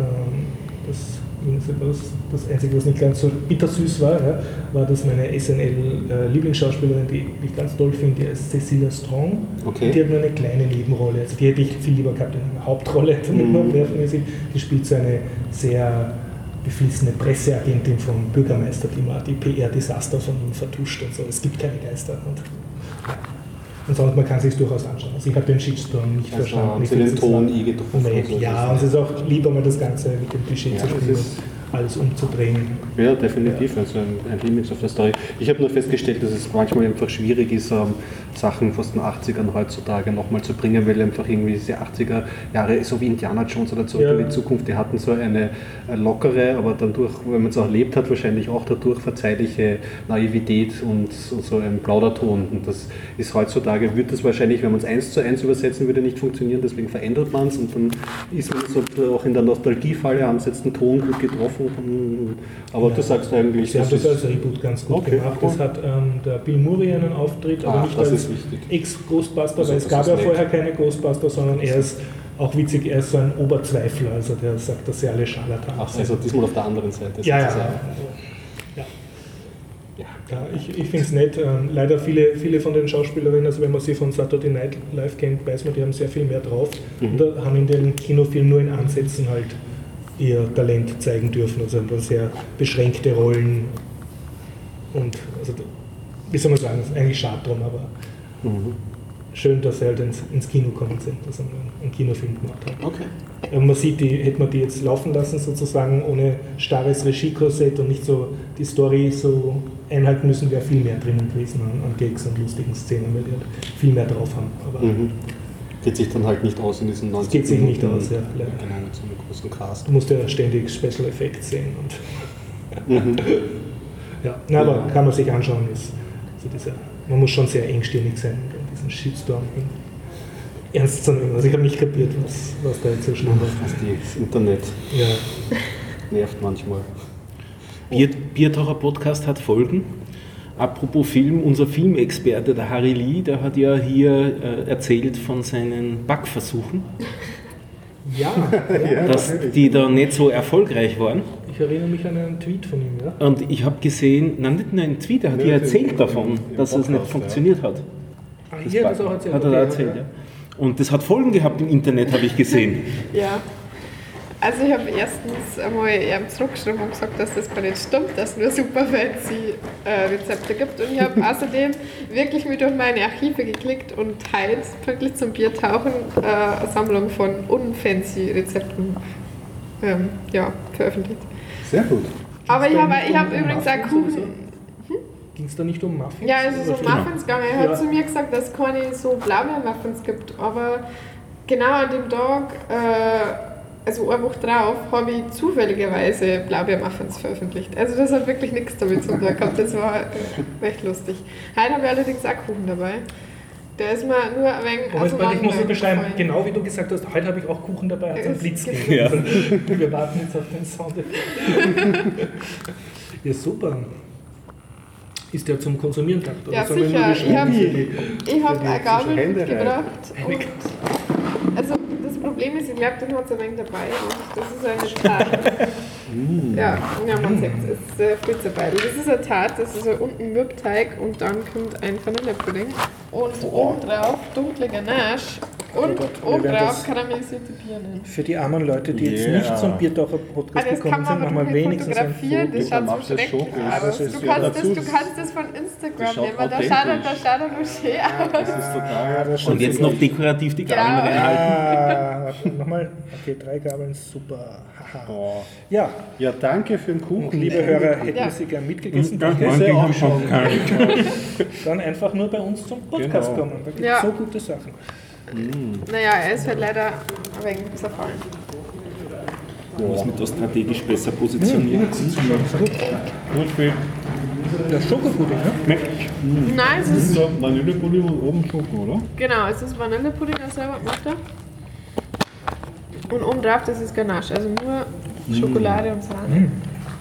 das das Einzige, was nicht ganz so bittersüß war, ja, war, dass meine SNL-Lieblingsschauspielerin, die ich ganz toll finde, die ist Cecilia Strong. Okay. Die hat nur eine kleine Nebenrolle. Also die hätte ich viel lieber gehabt in einer Hauptrolle, mhm. Die spielt so eine sehr beflissene Presseagentin vom Bürgermeister, die mal die PR-Desaster von ihm vertuscht und so. Es gibt keine Geister. Und, ja. Und sonst, man kann sich durchaus anschauen. Also ich habe den Shitstorm nicht also verstanden. Haben Sie den Ton eh getroffen? Ja, und es ist auch lieber mal das Ganze mit dem Klischee ja, zu spielen alles umzudrehen. Ja, definitiv. Ja. Also ein, ein Limit auf der Story. Ich habe nur festgestellt, dass es manchmal einfach schwierig ist, ähm, Sachen aus den 80ern heutzutage nochmal zu bringen, weil einfach irgendwie diese 80er Jahre, so wie Indiana Jones oder Zurück ja. in die Zukunft, die hatten so eine lockere, aber dann durch, wenn man es auch erlebt hat, wahrscheinlich auch dadurch verzeihliche Naivität und, und so ein Plauderton. Und das ist heutzutage, wird das wahrscheinlich, wenn man es eins zu eins übersetzen würde, nicht funktionieren, deswegen verändert man es und dann ist man so auch in der Nostalgiefalle, haben sie jetzt den Ton gut getroffen. Aber ja. du sagst eigentlich. Sie haben das als Reboot ganz gut okay, gemacht. Cool. Das hat ähm, der Bill Murray einen Auftritt, aber ah, nicht als Ex-Ghostbuster, also, weil es gab ja vorher keine Ghostbuster, sondern er ist auch witzig, er ist so ein Oberzweifler, also der sagt, dass sie alle Scharlatan Ach, also diesmal auf der anderen Seite. Ja, ja. ja. Ja, ich, ich finde es nett. Ähm, leider viele, viele von den Schauspielerinnen, also wenn man sie von Saturday Night Live kennt, weiß man, die haben sehr viel mehr drauf. Mhm. Und haben in den Kinofilmen nur in Ansätzen halt ihr Talent zeigen dürfen. Also dann sehr beschränkte Rollen. Und also, wie soll man sagen, ist eigentlich schade drum, aber Mhm. Schön, dass sie halt ins, ins Kino gekommen sind, dass sie einen Kinofilm gemacht haben. Okay. man sieht, die, hätte man die jetzt laufen lassen, sozusagen ohne starres Regie-Korsett und nicht so die Story so einhalten müssen, wäre viel mehr drinnen gewesen an, an Gags und lustigen Szenen, weil die halt viel mehr drauf haben. Aber mhm. Geht sich dann halt nicht aus in diesen 90 Geht sich nicht aus, ja. Leider. Genau, mit so einem großen Cast. Du musst ja ständig Special Effects sehen. Und mhm. ja, Na, aber ja. kann man sich anschauen, ist so dieser man muss schon sehr engstirnig sein, um diesen Shitstorm ernst zu nehmen. Also ich habe nicht kapiert, was, was da jetzt so schlimm ist. Das Internet ja. nervt manchmal. Bier, Biertaucher Podcast hat Folgen. Apropos Film, unser Filmexperte, der Harry Lee, der hat ja hier äh, erzählt von seinen Backversuchen, Ja, dass die da nicht so erfolgreich waren. ich erinnere mich an einen Tweet von ihm. Ja? Und ich habe gesehen, nein, nicht nur ein Tweet, er hat ja erzählt davon, dass es nicht funktioniert hat. Ah, hier hat er auch erzählt. Hat er okay, da erzählt, ja. Und das hat Folgen gehabt im Internet, habe ich gesehen. Ja. Also ich habe erstens einmal ihm zurückgeschrieben und gesagt, dass das gar nicht stimmt, dass es nur super fancy äh, Rezepte gibt. Und ich habe außerdem wirklich mit durch meine Archive geklickt und heute wirklich zum Biertauchen äh, eine Sammlung von unfancy Rezepten ähm, ja, veröffentlicht. Sehr gut. Aber ich habe ich hab um übrigens auch Muffins Kuchen. Ging es da nicht um Muffins? Ja, es ist um Oder- Muffins gegangen. Er hat Ja. zu mir gesagt, dass es keine so Blaubeermuffins gibt. Aber genau an dem Tag, äh, also eine Woche drauf, habe ich zufälligerweise Blaubeermuffins veröffentlicht. Also das hat wirklich nichts damit zu tun gehabt. Das war äh, echt lustig. Heute habe ich allerdings auch Kuchen dabei. Der ist mir nur ein wenig Aber aus ich, muss Rahmen beschreiben, gefallen. genau wie du gesagt hast, heute habe ich auch Kuchen dabei, hat es einen Blitz gegeben. Wir warten jetzt auf den Sound. ja, super. Ist der zum Konsumieren gedacht? oder Ja, sicher. nur Ich habe hab eine Gabel mitgebracht. Also Problem ist, ich glaube, den hat es ein wenig dabei. Das ist eine Tat. ja, ja, man sieht es. Ist äh, Fritzebeidel. Das ist eine Tat, das ist unten Mürbteig und dann kommt ein Vanillepudding. Und obendrauf dunkle Ganache. Und wir obendrauf karamellisierte Birnen. Für die armen Leute, die jetzt Yeah. nicht zum Biertaucher-Podcast Ah, das kann gekommen man sind, nicht wenigstens ein Foto. das schaut so schrecklich aus. Du kannst, ja das, du kannst das von Instagram nehmen, da schaut, er- da schaut er noch schön aus. Das ist total. das Und jetzt noch dekorativ die Gabeln Genau. reinhalten. Ah, nochmal. Okay, drei Gabeln, super. Oh. Ja, Ja, danke für den Kuchen. und liebe Hörer, hätten Ja. Sie gern mitgegessen, Danke. dann, Danke auch schon. dann einfach nur bei uns zum Podcast Genau. kommen. Da gibt es Ja. so gute Sachen. Naja, er ist halt leider ein wenig zerfallen. Muss man da strategisch besser positionieren. Gut viel. Der Schokopudding, ne? Nein, es ist, So, Vanillepudding und oben Schoko, oder? genau, es ist Vanillepudding, der selber gemacht hat. Und oben drauf, das ist Ganache, also nur Schokolade und Sahne.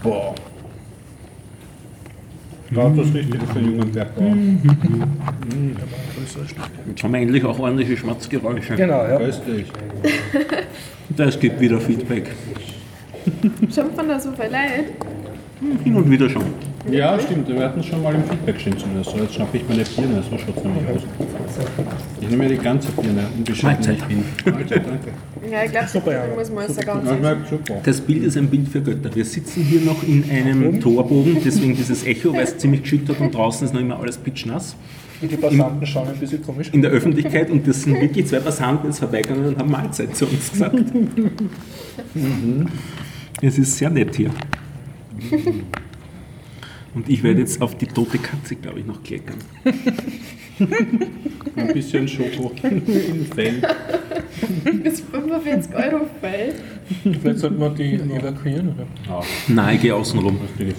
Boah. Da das Richtige für einen jungen Bergbauer. Jetzt haben wir endlich auch ordentliche Schmatzgeräusche. Genau, ja. Köstlich. Das gibt wieder Feedback. Schaut man da so viel Leid? Hin und wieder schon. Ja, stimmt. Wir hatten es schon mal im Feedback stehen zumindest. So, jetzt schnappe ich meine Birne. So schaut es nämlich aus. Ich nehme mir die ganze Birne, Mahlzeit. ich bin. Mahlzeit, danke. Ja, ich glaube, Super, ja. muss man es Super. ganz Das schmeckt super. Das Bild ist ein Bild für Götter. Wir sitzen hier noch in einem Torbogen, deswegen dieses Echo, weil es ziemlich geschüttet hat und draußen ist noch immer alles pitschnass. Und die Passanten schauen ein bisschen komisch. In der Öffentlichkeit und das sind wirklich zwei Passanten jetzt vorbeigegangen und haben Mahlzeit zu uns gesagt. Es ist sehr nett hier. Und ich werde jetzt auf die tote Katze, glaube ich, noch kleckern. Ein bisschen Schoko im Fell. bis 45 Euro fällt. Vielleicht sollten wir die evakuieren, oder? Ja, Nein, ich gehe außen rum. dass die.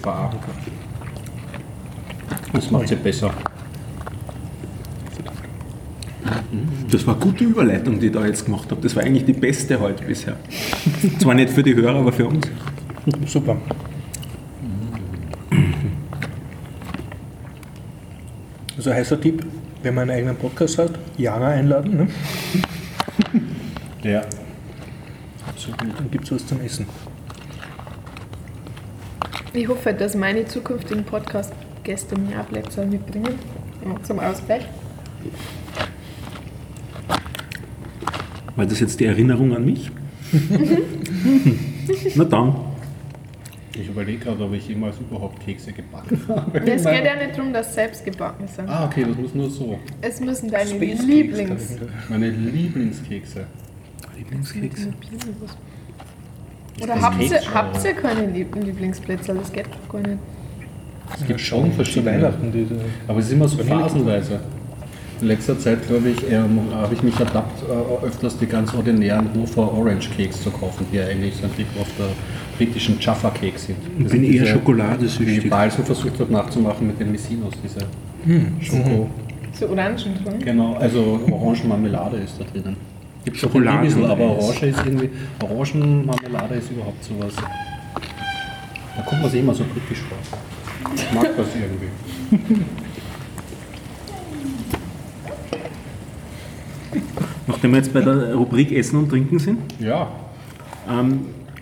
Das macht sie besser. Das war eine gute Überleitung, die ich da jetzt gemacht habe. Das war eigentlich die beste heute bisher. Zwar nicht für die Hörer, aber für uns. Super. Also heißer Tipp, wenn man einen eigenen Podcast hat, Jana einladen, ne? Ja. dann gibt es was zum Essen. Ich hoffe, dass meine zukünftigen Podcast-Gäste mir auch Plätzchen mitbringen. Zum Ausgleich. War das jetzt die Erinnerung an mich? Na dann. Ich überlege gerade, ob ich jemals überhaupt Kekse gebacken habe. Es geht ja nicht darum, dass selbst gebacken sind. Ah, okay, das muss nur so. Es müssen deine Space Lieblings... Meine Lieblingskekse. Lieblingskeks. Oder habt ihr, habt ihr keine Lieb Lieblingsplätze? Das geht doch gar nicht. Es gibt schon verschiedene. Weihnachten diese. Aber es ist immer so phasenweise. In letzter Zeit, glaube ich, ähm, habe ich mich ertappt, äh, öfters die ganz ordinären Hofer Orange Cakes zu kaufen, die ja eigentlich so ein bisschen auf der britischen Jaffa Cake sind. Ich bin eher schokoladesüchtig. Die Balsen versucht hat nachzumachen mit den Messinos, diese Schoko. So Orangen drin. Genau, also Orangenmarmelade ist da drinnen. Gibt Schokolade Schokolade, und aber. Orange ist irgendwie, Orangenmarmelade ist überhaupt sowas. Da kommt man sich immer so britisch vor. Ich mag das irgendwie. Nachdem wir jetzt bei der Rubrik Essen und Trinken sind, Ja, ähm,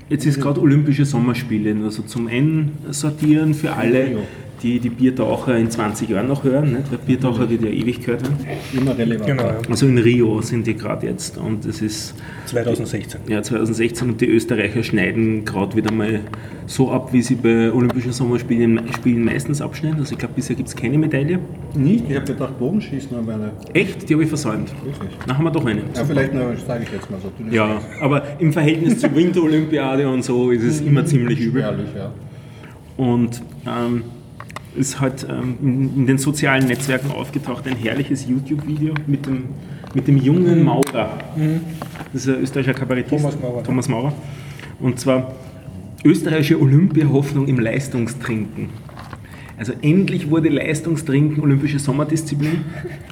jetzt ist gerade Olympische Sommerspiele, also zum Einsortieren für alle, die die Biertaucher in 20 Jahren noch hören. Nicht? Weil Biertaucher wird ja ewig gehört werden. immer relevant. Genau, ja. Also in Rio sind die gerade jetzt und es ist 2016. ja, 2016 und die Österreicher schneiden gerade wieder mal so ab, wie sie bei Olympischen Sommerspielen Spielen meistens abschneiden. Also ich glaube, bisher gibt es keine Medaille. Nie? Ich habe gedacht, Bogenschießen haben wir eine. Echt? Die habe ich versäumt. Wirklich? Da haben wir doch eine. Ja, vielleicht sage ich jetzt mal so. Ja, aber im Verhältnis zur Winterolympiade und so ist es immer ziemlich übel. Spärlich, ja. Und ähm, ist halt ähm, in, in den sozialen Netzwerken aufgetaucht ein herrliches YouTube-Video mit dem, mit dem jungen Maurer. Das ist ein österreichischer Kabarettist. Thomas Maurer. Thomas Maurer. Und zwar österreichische Olympiahoffnung im Leistungstrinken. Also endlich wurde Leistungstrinken olympische Sommerdisziplin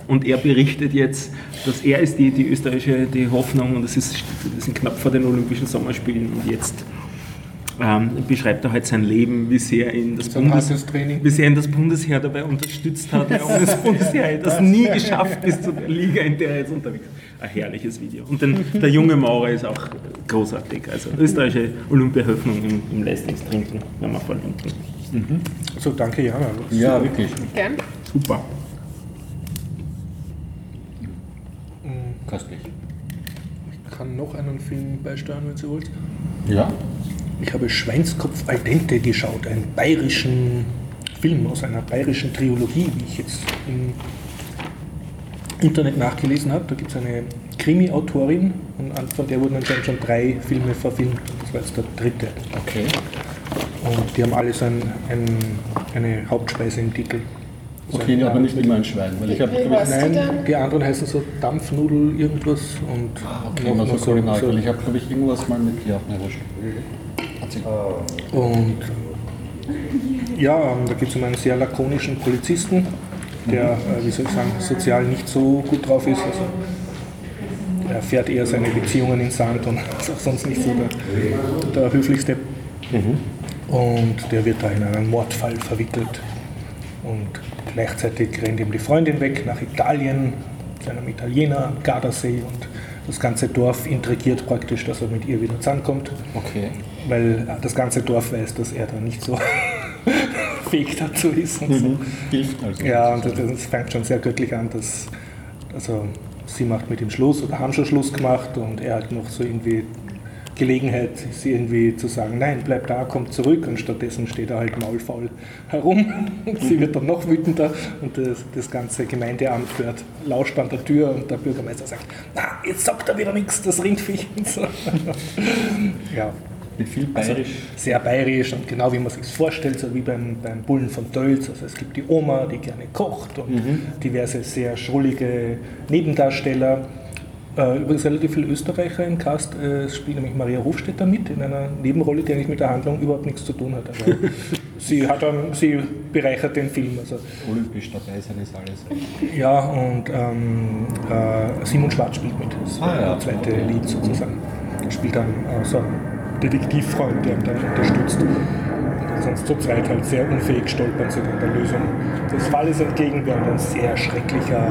und er berichtet jetzt, dass er ist die, die österreichische die Hoffnung und das ist, wir sind knapp vor den Olympischen Sommerspielen und jetzt ähm, beschreibt er halt sein Leben, wie sehr ihn das, Bundes, wie sehr ihn das Bundesheer dabei unterstützt hat. Ja, und das Bundesheer hat das nie geschafft bis zu der Liga, in der er jetzt unterwegs ist. Ein herrliches Video. Und den, der junge Maurer ist auch großartig. Also österreichische Olympiahoffnung im, im Leistungstrinken, wenn wir verlinken. So, danke, Jana. Ja, wirklich. Gern. Super. Köstlich. Ich kann noch einen Film beisteuern, wenn Sie wollt. Ja? Ich habe Schweinskopf al dente geschaut, einen bayerischen Film aus einer bayerischen Trilogie, wie ich jetzt im Internet nachgelesen habe. Da gibt es eine Krimi-Autorin und von der wurden anscheinend schon drei Filme verfilmt. Das war jetzt der dritte. Okay. Und die haben alle so ein, ein, eine Hauptspeise im Titel. So Okay, aber nicht immer ein Schwein, weil ich heißt die Nein, denn? die anderen heißen so Dampfnudel irgendwas und ich, immer so kulinarisch, weil ich habe, glaube ich, irgendwas mal mit, ja, Und ja, ähm, da geht es um einen sehr lakonischen Polizisten, der, äh, wie soll ich sagen, sozial nicht so gut drauf ist. Also er fährt eher seine Beziehungen in Sand und ist auch sonst nicht so der, der höflichste. Und der wird da in einen Mordfall verwickelt. Und gleichzeitig rennt ihm die Freundin weg nach Italien, zu einem Italiener am Gardasee. Und das ganze Dorf intrigiert praktisch, dass er mit ihr wieder zusammenkommt okay. Weil das ganze Dorf weiß, dass er da nicht so fähig dazu ist. Und so. Hilft also. Ja, und das fängt schon sehr göttlich an, dass also sie macht mit ihm Schluss oder haben schon Schluss gemacht und er hat noch so irgendwie Gelegenheit, sie irgendwie zu sagen, nein, bleib da, komm zurück und stattdessen steht er halt maulfaul herum und sie wird dann noch wütender und das, das ganze Gemeindeamt hört, lauscht an der Tür und der Bürgermeister sagt, na, jetzt sagt er wieder nichts, das Rindviech und so. Ja, Mit viel bayerisch. sehr bayerisch und genau wie man sich vorstellt, so wie beim, beim Bullen von Tölz. Also es gibt die Oma, die gerne kocht und diverse sehr schrullige Nebendarsteller. Äh, übrigens relativ viele Österreicher im Cast. Äh, es spielt nämlich Maria Hofstetter mit in einer Nebenrolle, die eigentlich mit der Handlung überhaupt nichts zu tun hat. Aber sie, hat dann, sie bereichert den Film. Also, Olympisch dabei sein ist alles. ja, und ähm, äh, Simon Schwarz spielt mit. Das Ah, ja. zweite Lied sozusagen. Spielt dann äh, so Detektivfreund, der ihn dann unterstützt. Sonst zu zweit halt sehr unfähig stolpern sie dann der Lösung des Falles entgegen, während ein sehr schrecklicher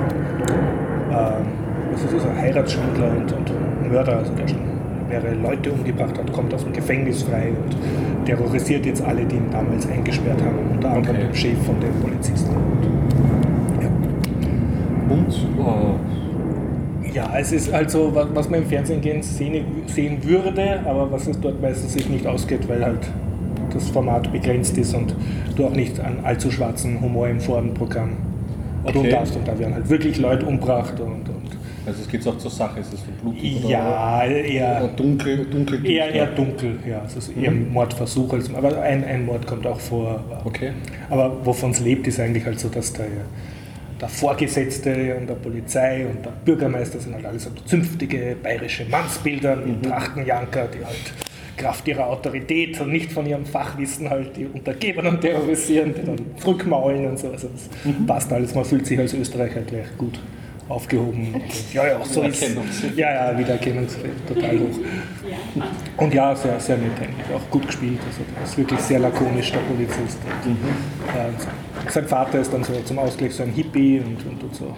ähm, was ist das, ein Heiratsschwindler und, und Mörder, also der schon mehrere Leute umgebracht hat, kommt aus dem Gefängnis frei und terrorisiert jetzt alle, die ihn damals eingesperrt haben, unter anderem Okay. den Chef von den Polizisten. Ja. Und äh, Ja, es ist also, was, man im Fernsehen gehen, sehen, sehen würde, aber was es dort meistens sich nicht ausgeht, weil halt das Format begrenzt ist und du auch nicht an allzu schwarzen Humor im Vorabendprogramm tun Okay. darfst. Und da werden halt wirklich Leute umgebracht und, und also es geht auch zur Sache, ist es so blutig oder, ja, oder eher, dunkel, dunkel eher, eher dunkel. Ja, es ist eher ein Mordversuch, als, aber ein, ein Mord kommt auch vor. Aber, Okay. aber wovon es lebt, ist eigentlich halt so, dass der, der Vorgesetzte und der Polizei und der Bürgermeister sind halt alles so zünftige bayerische Mannsbilder mit Trachtenjanker, die halt Kraft ihrer Autorität und nicht von ihrem Fachwissen halt die Untergebenen terrorisieren, die dann zurückmaulen und so. Also das passt alles, man fühlt sich als Österreicher gleich gut aufgehoben. Ja, ja, so ist Ja, ja, Wiedererkennungswert total hoch. Und ja, sehr, sehr nett eigentlich, auch gut gespielt. Also der ist wirklich sehr lakonisch, der Polizist. Und, äh, sein Vater ist dann so zum Ausgleich so ein Hippie und, und, und so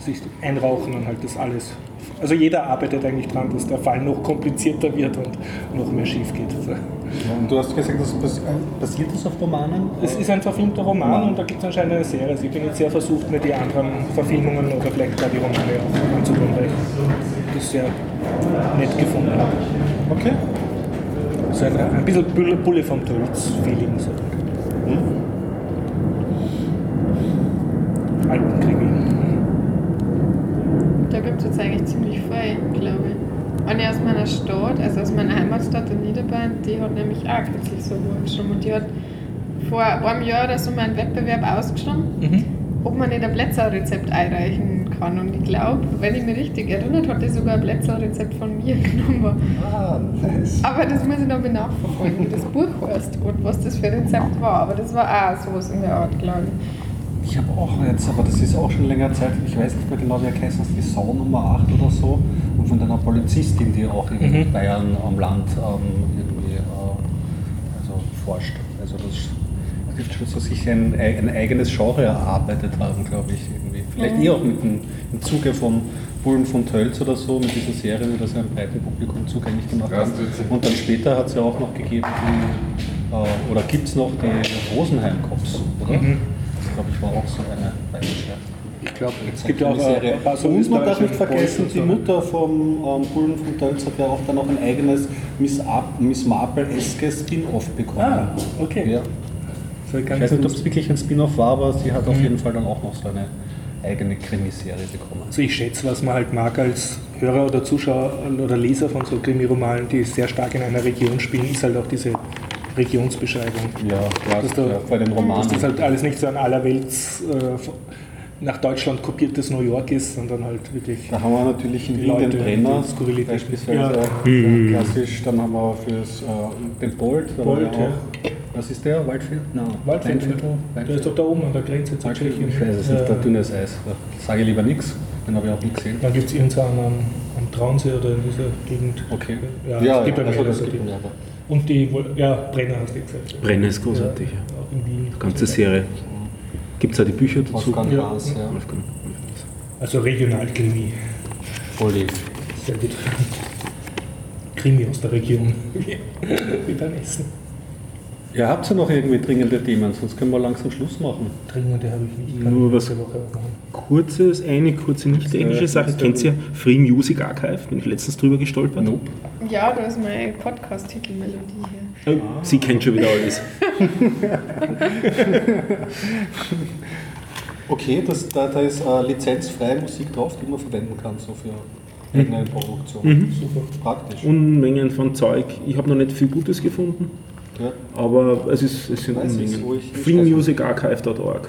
sich einrauchen und halt das alles. Also jeder arbeitet eigentlich dran, dass der Fall noch komplizierter wird und noch mehr schief geht. Also Und du hast gesagt, das bas- basiert das auf Romanen? es ist ein verfilmter Roman und da gibt es anscheinend eine Serie. Also ich bin jetzt sehr versucht, mir die anderen Verfilmungen oder vielleicht gar die Romane auch anzutun, weil ich das sehr nett gefunden habe. Okay. So ein, ein bisschen Bulle, Bulle vom Tölz-Feeling. So. Alten Krimi. Da gibt es jetzt eigentlich ziemlich viel, glaube ich. Eine aus meiner Stadt, also aus meiner Heimatstadt in Niederbayern, die hat nämlich auch kürzlich so wo geschrieben. Und die hat vor einem Jahr oder so mal einen Wettbewerb ausgeschrieben, ob man nicht ein Plätzerrezept einreichen kann. Und ich glaube, wenn ich mich richtig erinnert, hat die sogar ein Plätzerrezept von mir genommen. Ah, nice. Aber das muss ich noch mal nachverfolgen, wie das Buch heißt und was das für ein Rezept war. Aber das war auch sowas in der Art, glaube ich. Ich habe auch jetzt, aber das ist auch schon länger Zeit, ich weiß nicht mehr genau, wie er heißt, die Sau Nummer 8 oder so. Und von einer Polizistin, die auch in Bayern am Land ähm, irgendwie äh, also forscht. Also das wird schon so sich ein, ein eigenes Genre erarbeitet haben, glaube ich. Irgendwie. Vielleicht eh auch mit dem, im Zuge von Bullen von Tölz oder so, mit dieser Serie, die das einem breiten Publikum zugänglich gemacht Ja, das ist- Und dann später hat es ja auch noch gegeben, die, äh, oder gibt es noch die Rosenheim-Cops, oder? Das glaube ich war auch so eine bayerische. Ich glaube, es gibt ja auch Serie. ein paar so Und man darf nicht vergessen, die. Mutter vom ähm, Bullen von Tölz hat ja auch dann noch ein eigenes Miss, Ab- Miss Marple-eskes Spin-off bekommen. Ah, okay. Ja. So Ich ganz weiß nicht, ob es wirklich ein Spin-off war, aber sie hat auf jeden Fall dann auch noch so eine eigene Krimiserie bekommen. Also ich schätze, was man halt mag als Hörer oder Zuschauer oder Leser von so Krimiromanen, die sehr stark in einer Region spielen, ist halt auch diese Regionsbeschreibung. Ja, ja, Dass, da, ja bei den Romanen. dass das halt alles nicht so ein allerwelts äh, nach Deutschland kopiertes New York ist, sondern halt wirklich Da haben wir natürlich in Wien den Brenner, beispielsweise Ja. äh, klassisch. Dann haben wir fürs, äh, den Bolt, da Bolt, wir auch, was ist der? Waldviertel? No. Waldviertel. Der ist doch da oben an der Grenze zu? Tschechien. Ich weiß es nicht, Ja. der dünnes Eis. Da sage ich lieber nichts, den habe ich auch nie gesehen. Dann gibt es irgendeinen am, am Traunsee oder in dieser Gegend. Okay. Ja, ja, es gibt ja, ja also das gibt die- es. Und die, ja, Brenner hast du gesagt. Brenner ist großartig. Ja, Wien. Ganze Serie. Gibt es auch die Bücher dazu? Wolfgang Ja. Haas, ja. Wolfgang. Also Regionalkrimi. Voll. Sehr gut. Krimi aus der Region. Wie beim Essen. Ja, habt ihr noch irgendwie dringende Themen? Sonst können wir langsam Schluss machen. Dringende habe ich nicht. Nur was-. Kurzes, eine kurze nicht englische Sache. Kennt ihr Free Music Archive? Bin ich letztens drüber gestolpert. Nope. Ja, da ist meine Podcast-Titelmelodie hier. Oh, Sie kennt schon wieder alles. Okay, das, da, da ist äh, lizenzfreie Musik drauf, die man verwenden kann, so für eigene Produktion. Super. Praktisch. Unmengen von Zeug. Ich habe noch nicht viel Gutes gefunden, Ja. aber es, ist, es sind Unmengen. Freemusicarchive.org.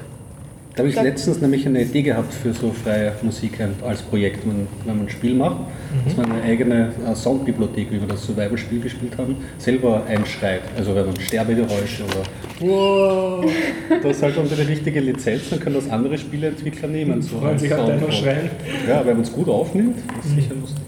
Da habe ich letztens nämlich eine Idee gehabt für so freie Musik ein- als Projekt, wenn, wenn man ein Spiel macht, dass man eine eigene äh, Soundbibliothek, wie wir das Survival-Spiel gespielt haben, selber einschreibt. Also wenn man Sterbegeräusche oder wow, das ist halt unter die richtige Lizenz, dann können das andere Spieleentwickler nehmen. So Freuen als sich halt Soundboard. Schreien. Ja, wenn man es gut aufnimmt, ist sicher lustig.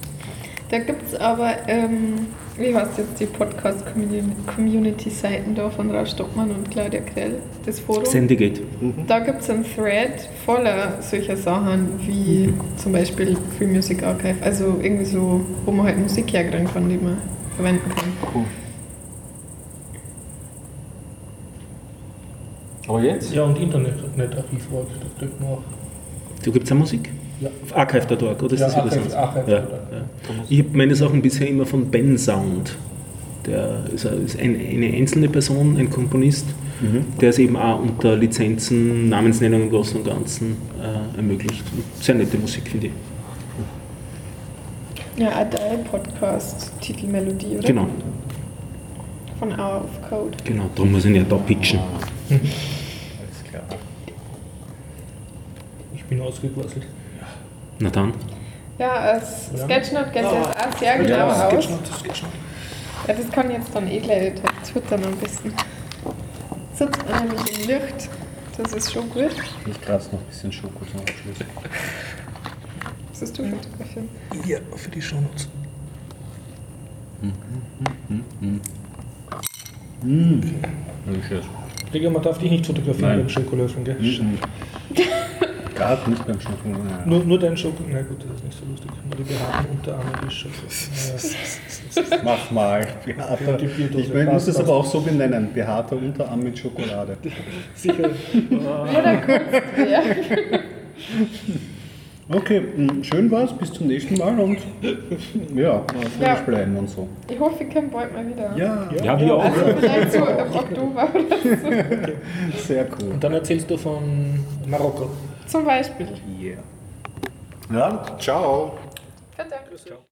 Da gibt es aber, ähm, wie heißt jetzt die Podcast-Community-Seiten da von Ralf Stockmann und Claudia Krell, das Forum. Sendegate. Da gibt es einen Thread voller solcher Sachen wie zum Beispiel Free Music Archive, also irgendwie so, wo man halt Musik herkriegen kann, die man verwenden kann. Cool. Aber jetzt? Ja, und Internetarchiv war das dürfte man auch. Da gibt es auch Musik? Archive.org, oder ist Ja, das wieder Archive- sonst? Archive.org. Ja, ja. Ich habe meine Sachen bisher immer von Ben Sound. Der ist, ein- ist ein, eine einzelne Person, ein Komponist, der es eben auch unter Lizenzen, Namensnennung im Großen und Ganzen äh, ermöglicht. Sehr nette Musik, finde ich. Ja, auch dein Podcast-Titelmelodie, oder? Genau, Von Hour of Code. genau. Darum muss ich nicht da pitchen. Alles klar. Ich bin ausgequasselt. Na dann. Ja, als Sketchnote geht das auch sehr genau aus. Sketchnote, Sketchnote. Ja, das kann ich jetzt dann eh gleich twittern am besten. Sitzt man nämlich im Licht, das ist schon gut. Ich kratze noch ein bisschen Schoko zum Abschluss. Möchtest du fotografieren? Ja, für die Shownotes. Digga, man darf dich nicht fotografieren Nein. beim Schokolöffel, gell? Gerade nicht beim Schnuppern. Ja. Nur, nur dein Schoko. Na gut, das ist nicht so lustig. Nur die behaarten Unterarme, die Schoko. Naja. Mach mal. Behaarter. Ich meine, muss es aber auch so benennen. Behaarter Unterarm mit Schokolade. Sicher. Oder Kunstwerk. Okay, mh, schön war's. Bis zum nächsten Mal und ja, Ja. bleiben und so. Ich hoffe, ich komme bald mal wieder. Ja, Ja, wir auch. Also vielleicht so im Oktober oder sehr cool. Und dann erzählst du von Marokko. Zum Beispiel. Yeah. Ja, ciao. Bitte.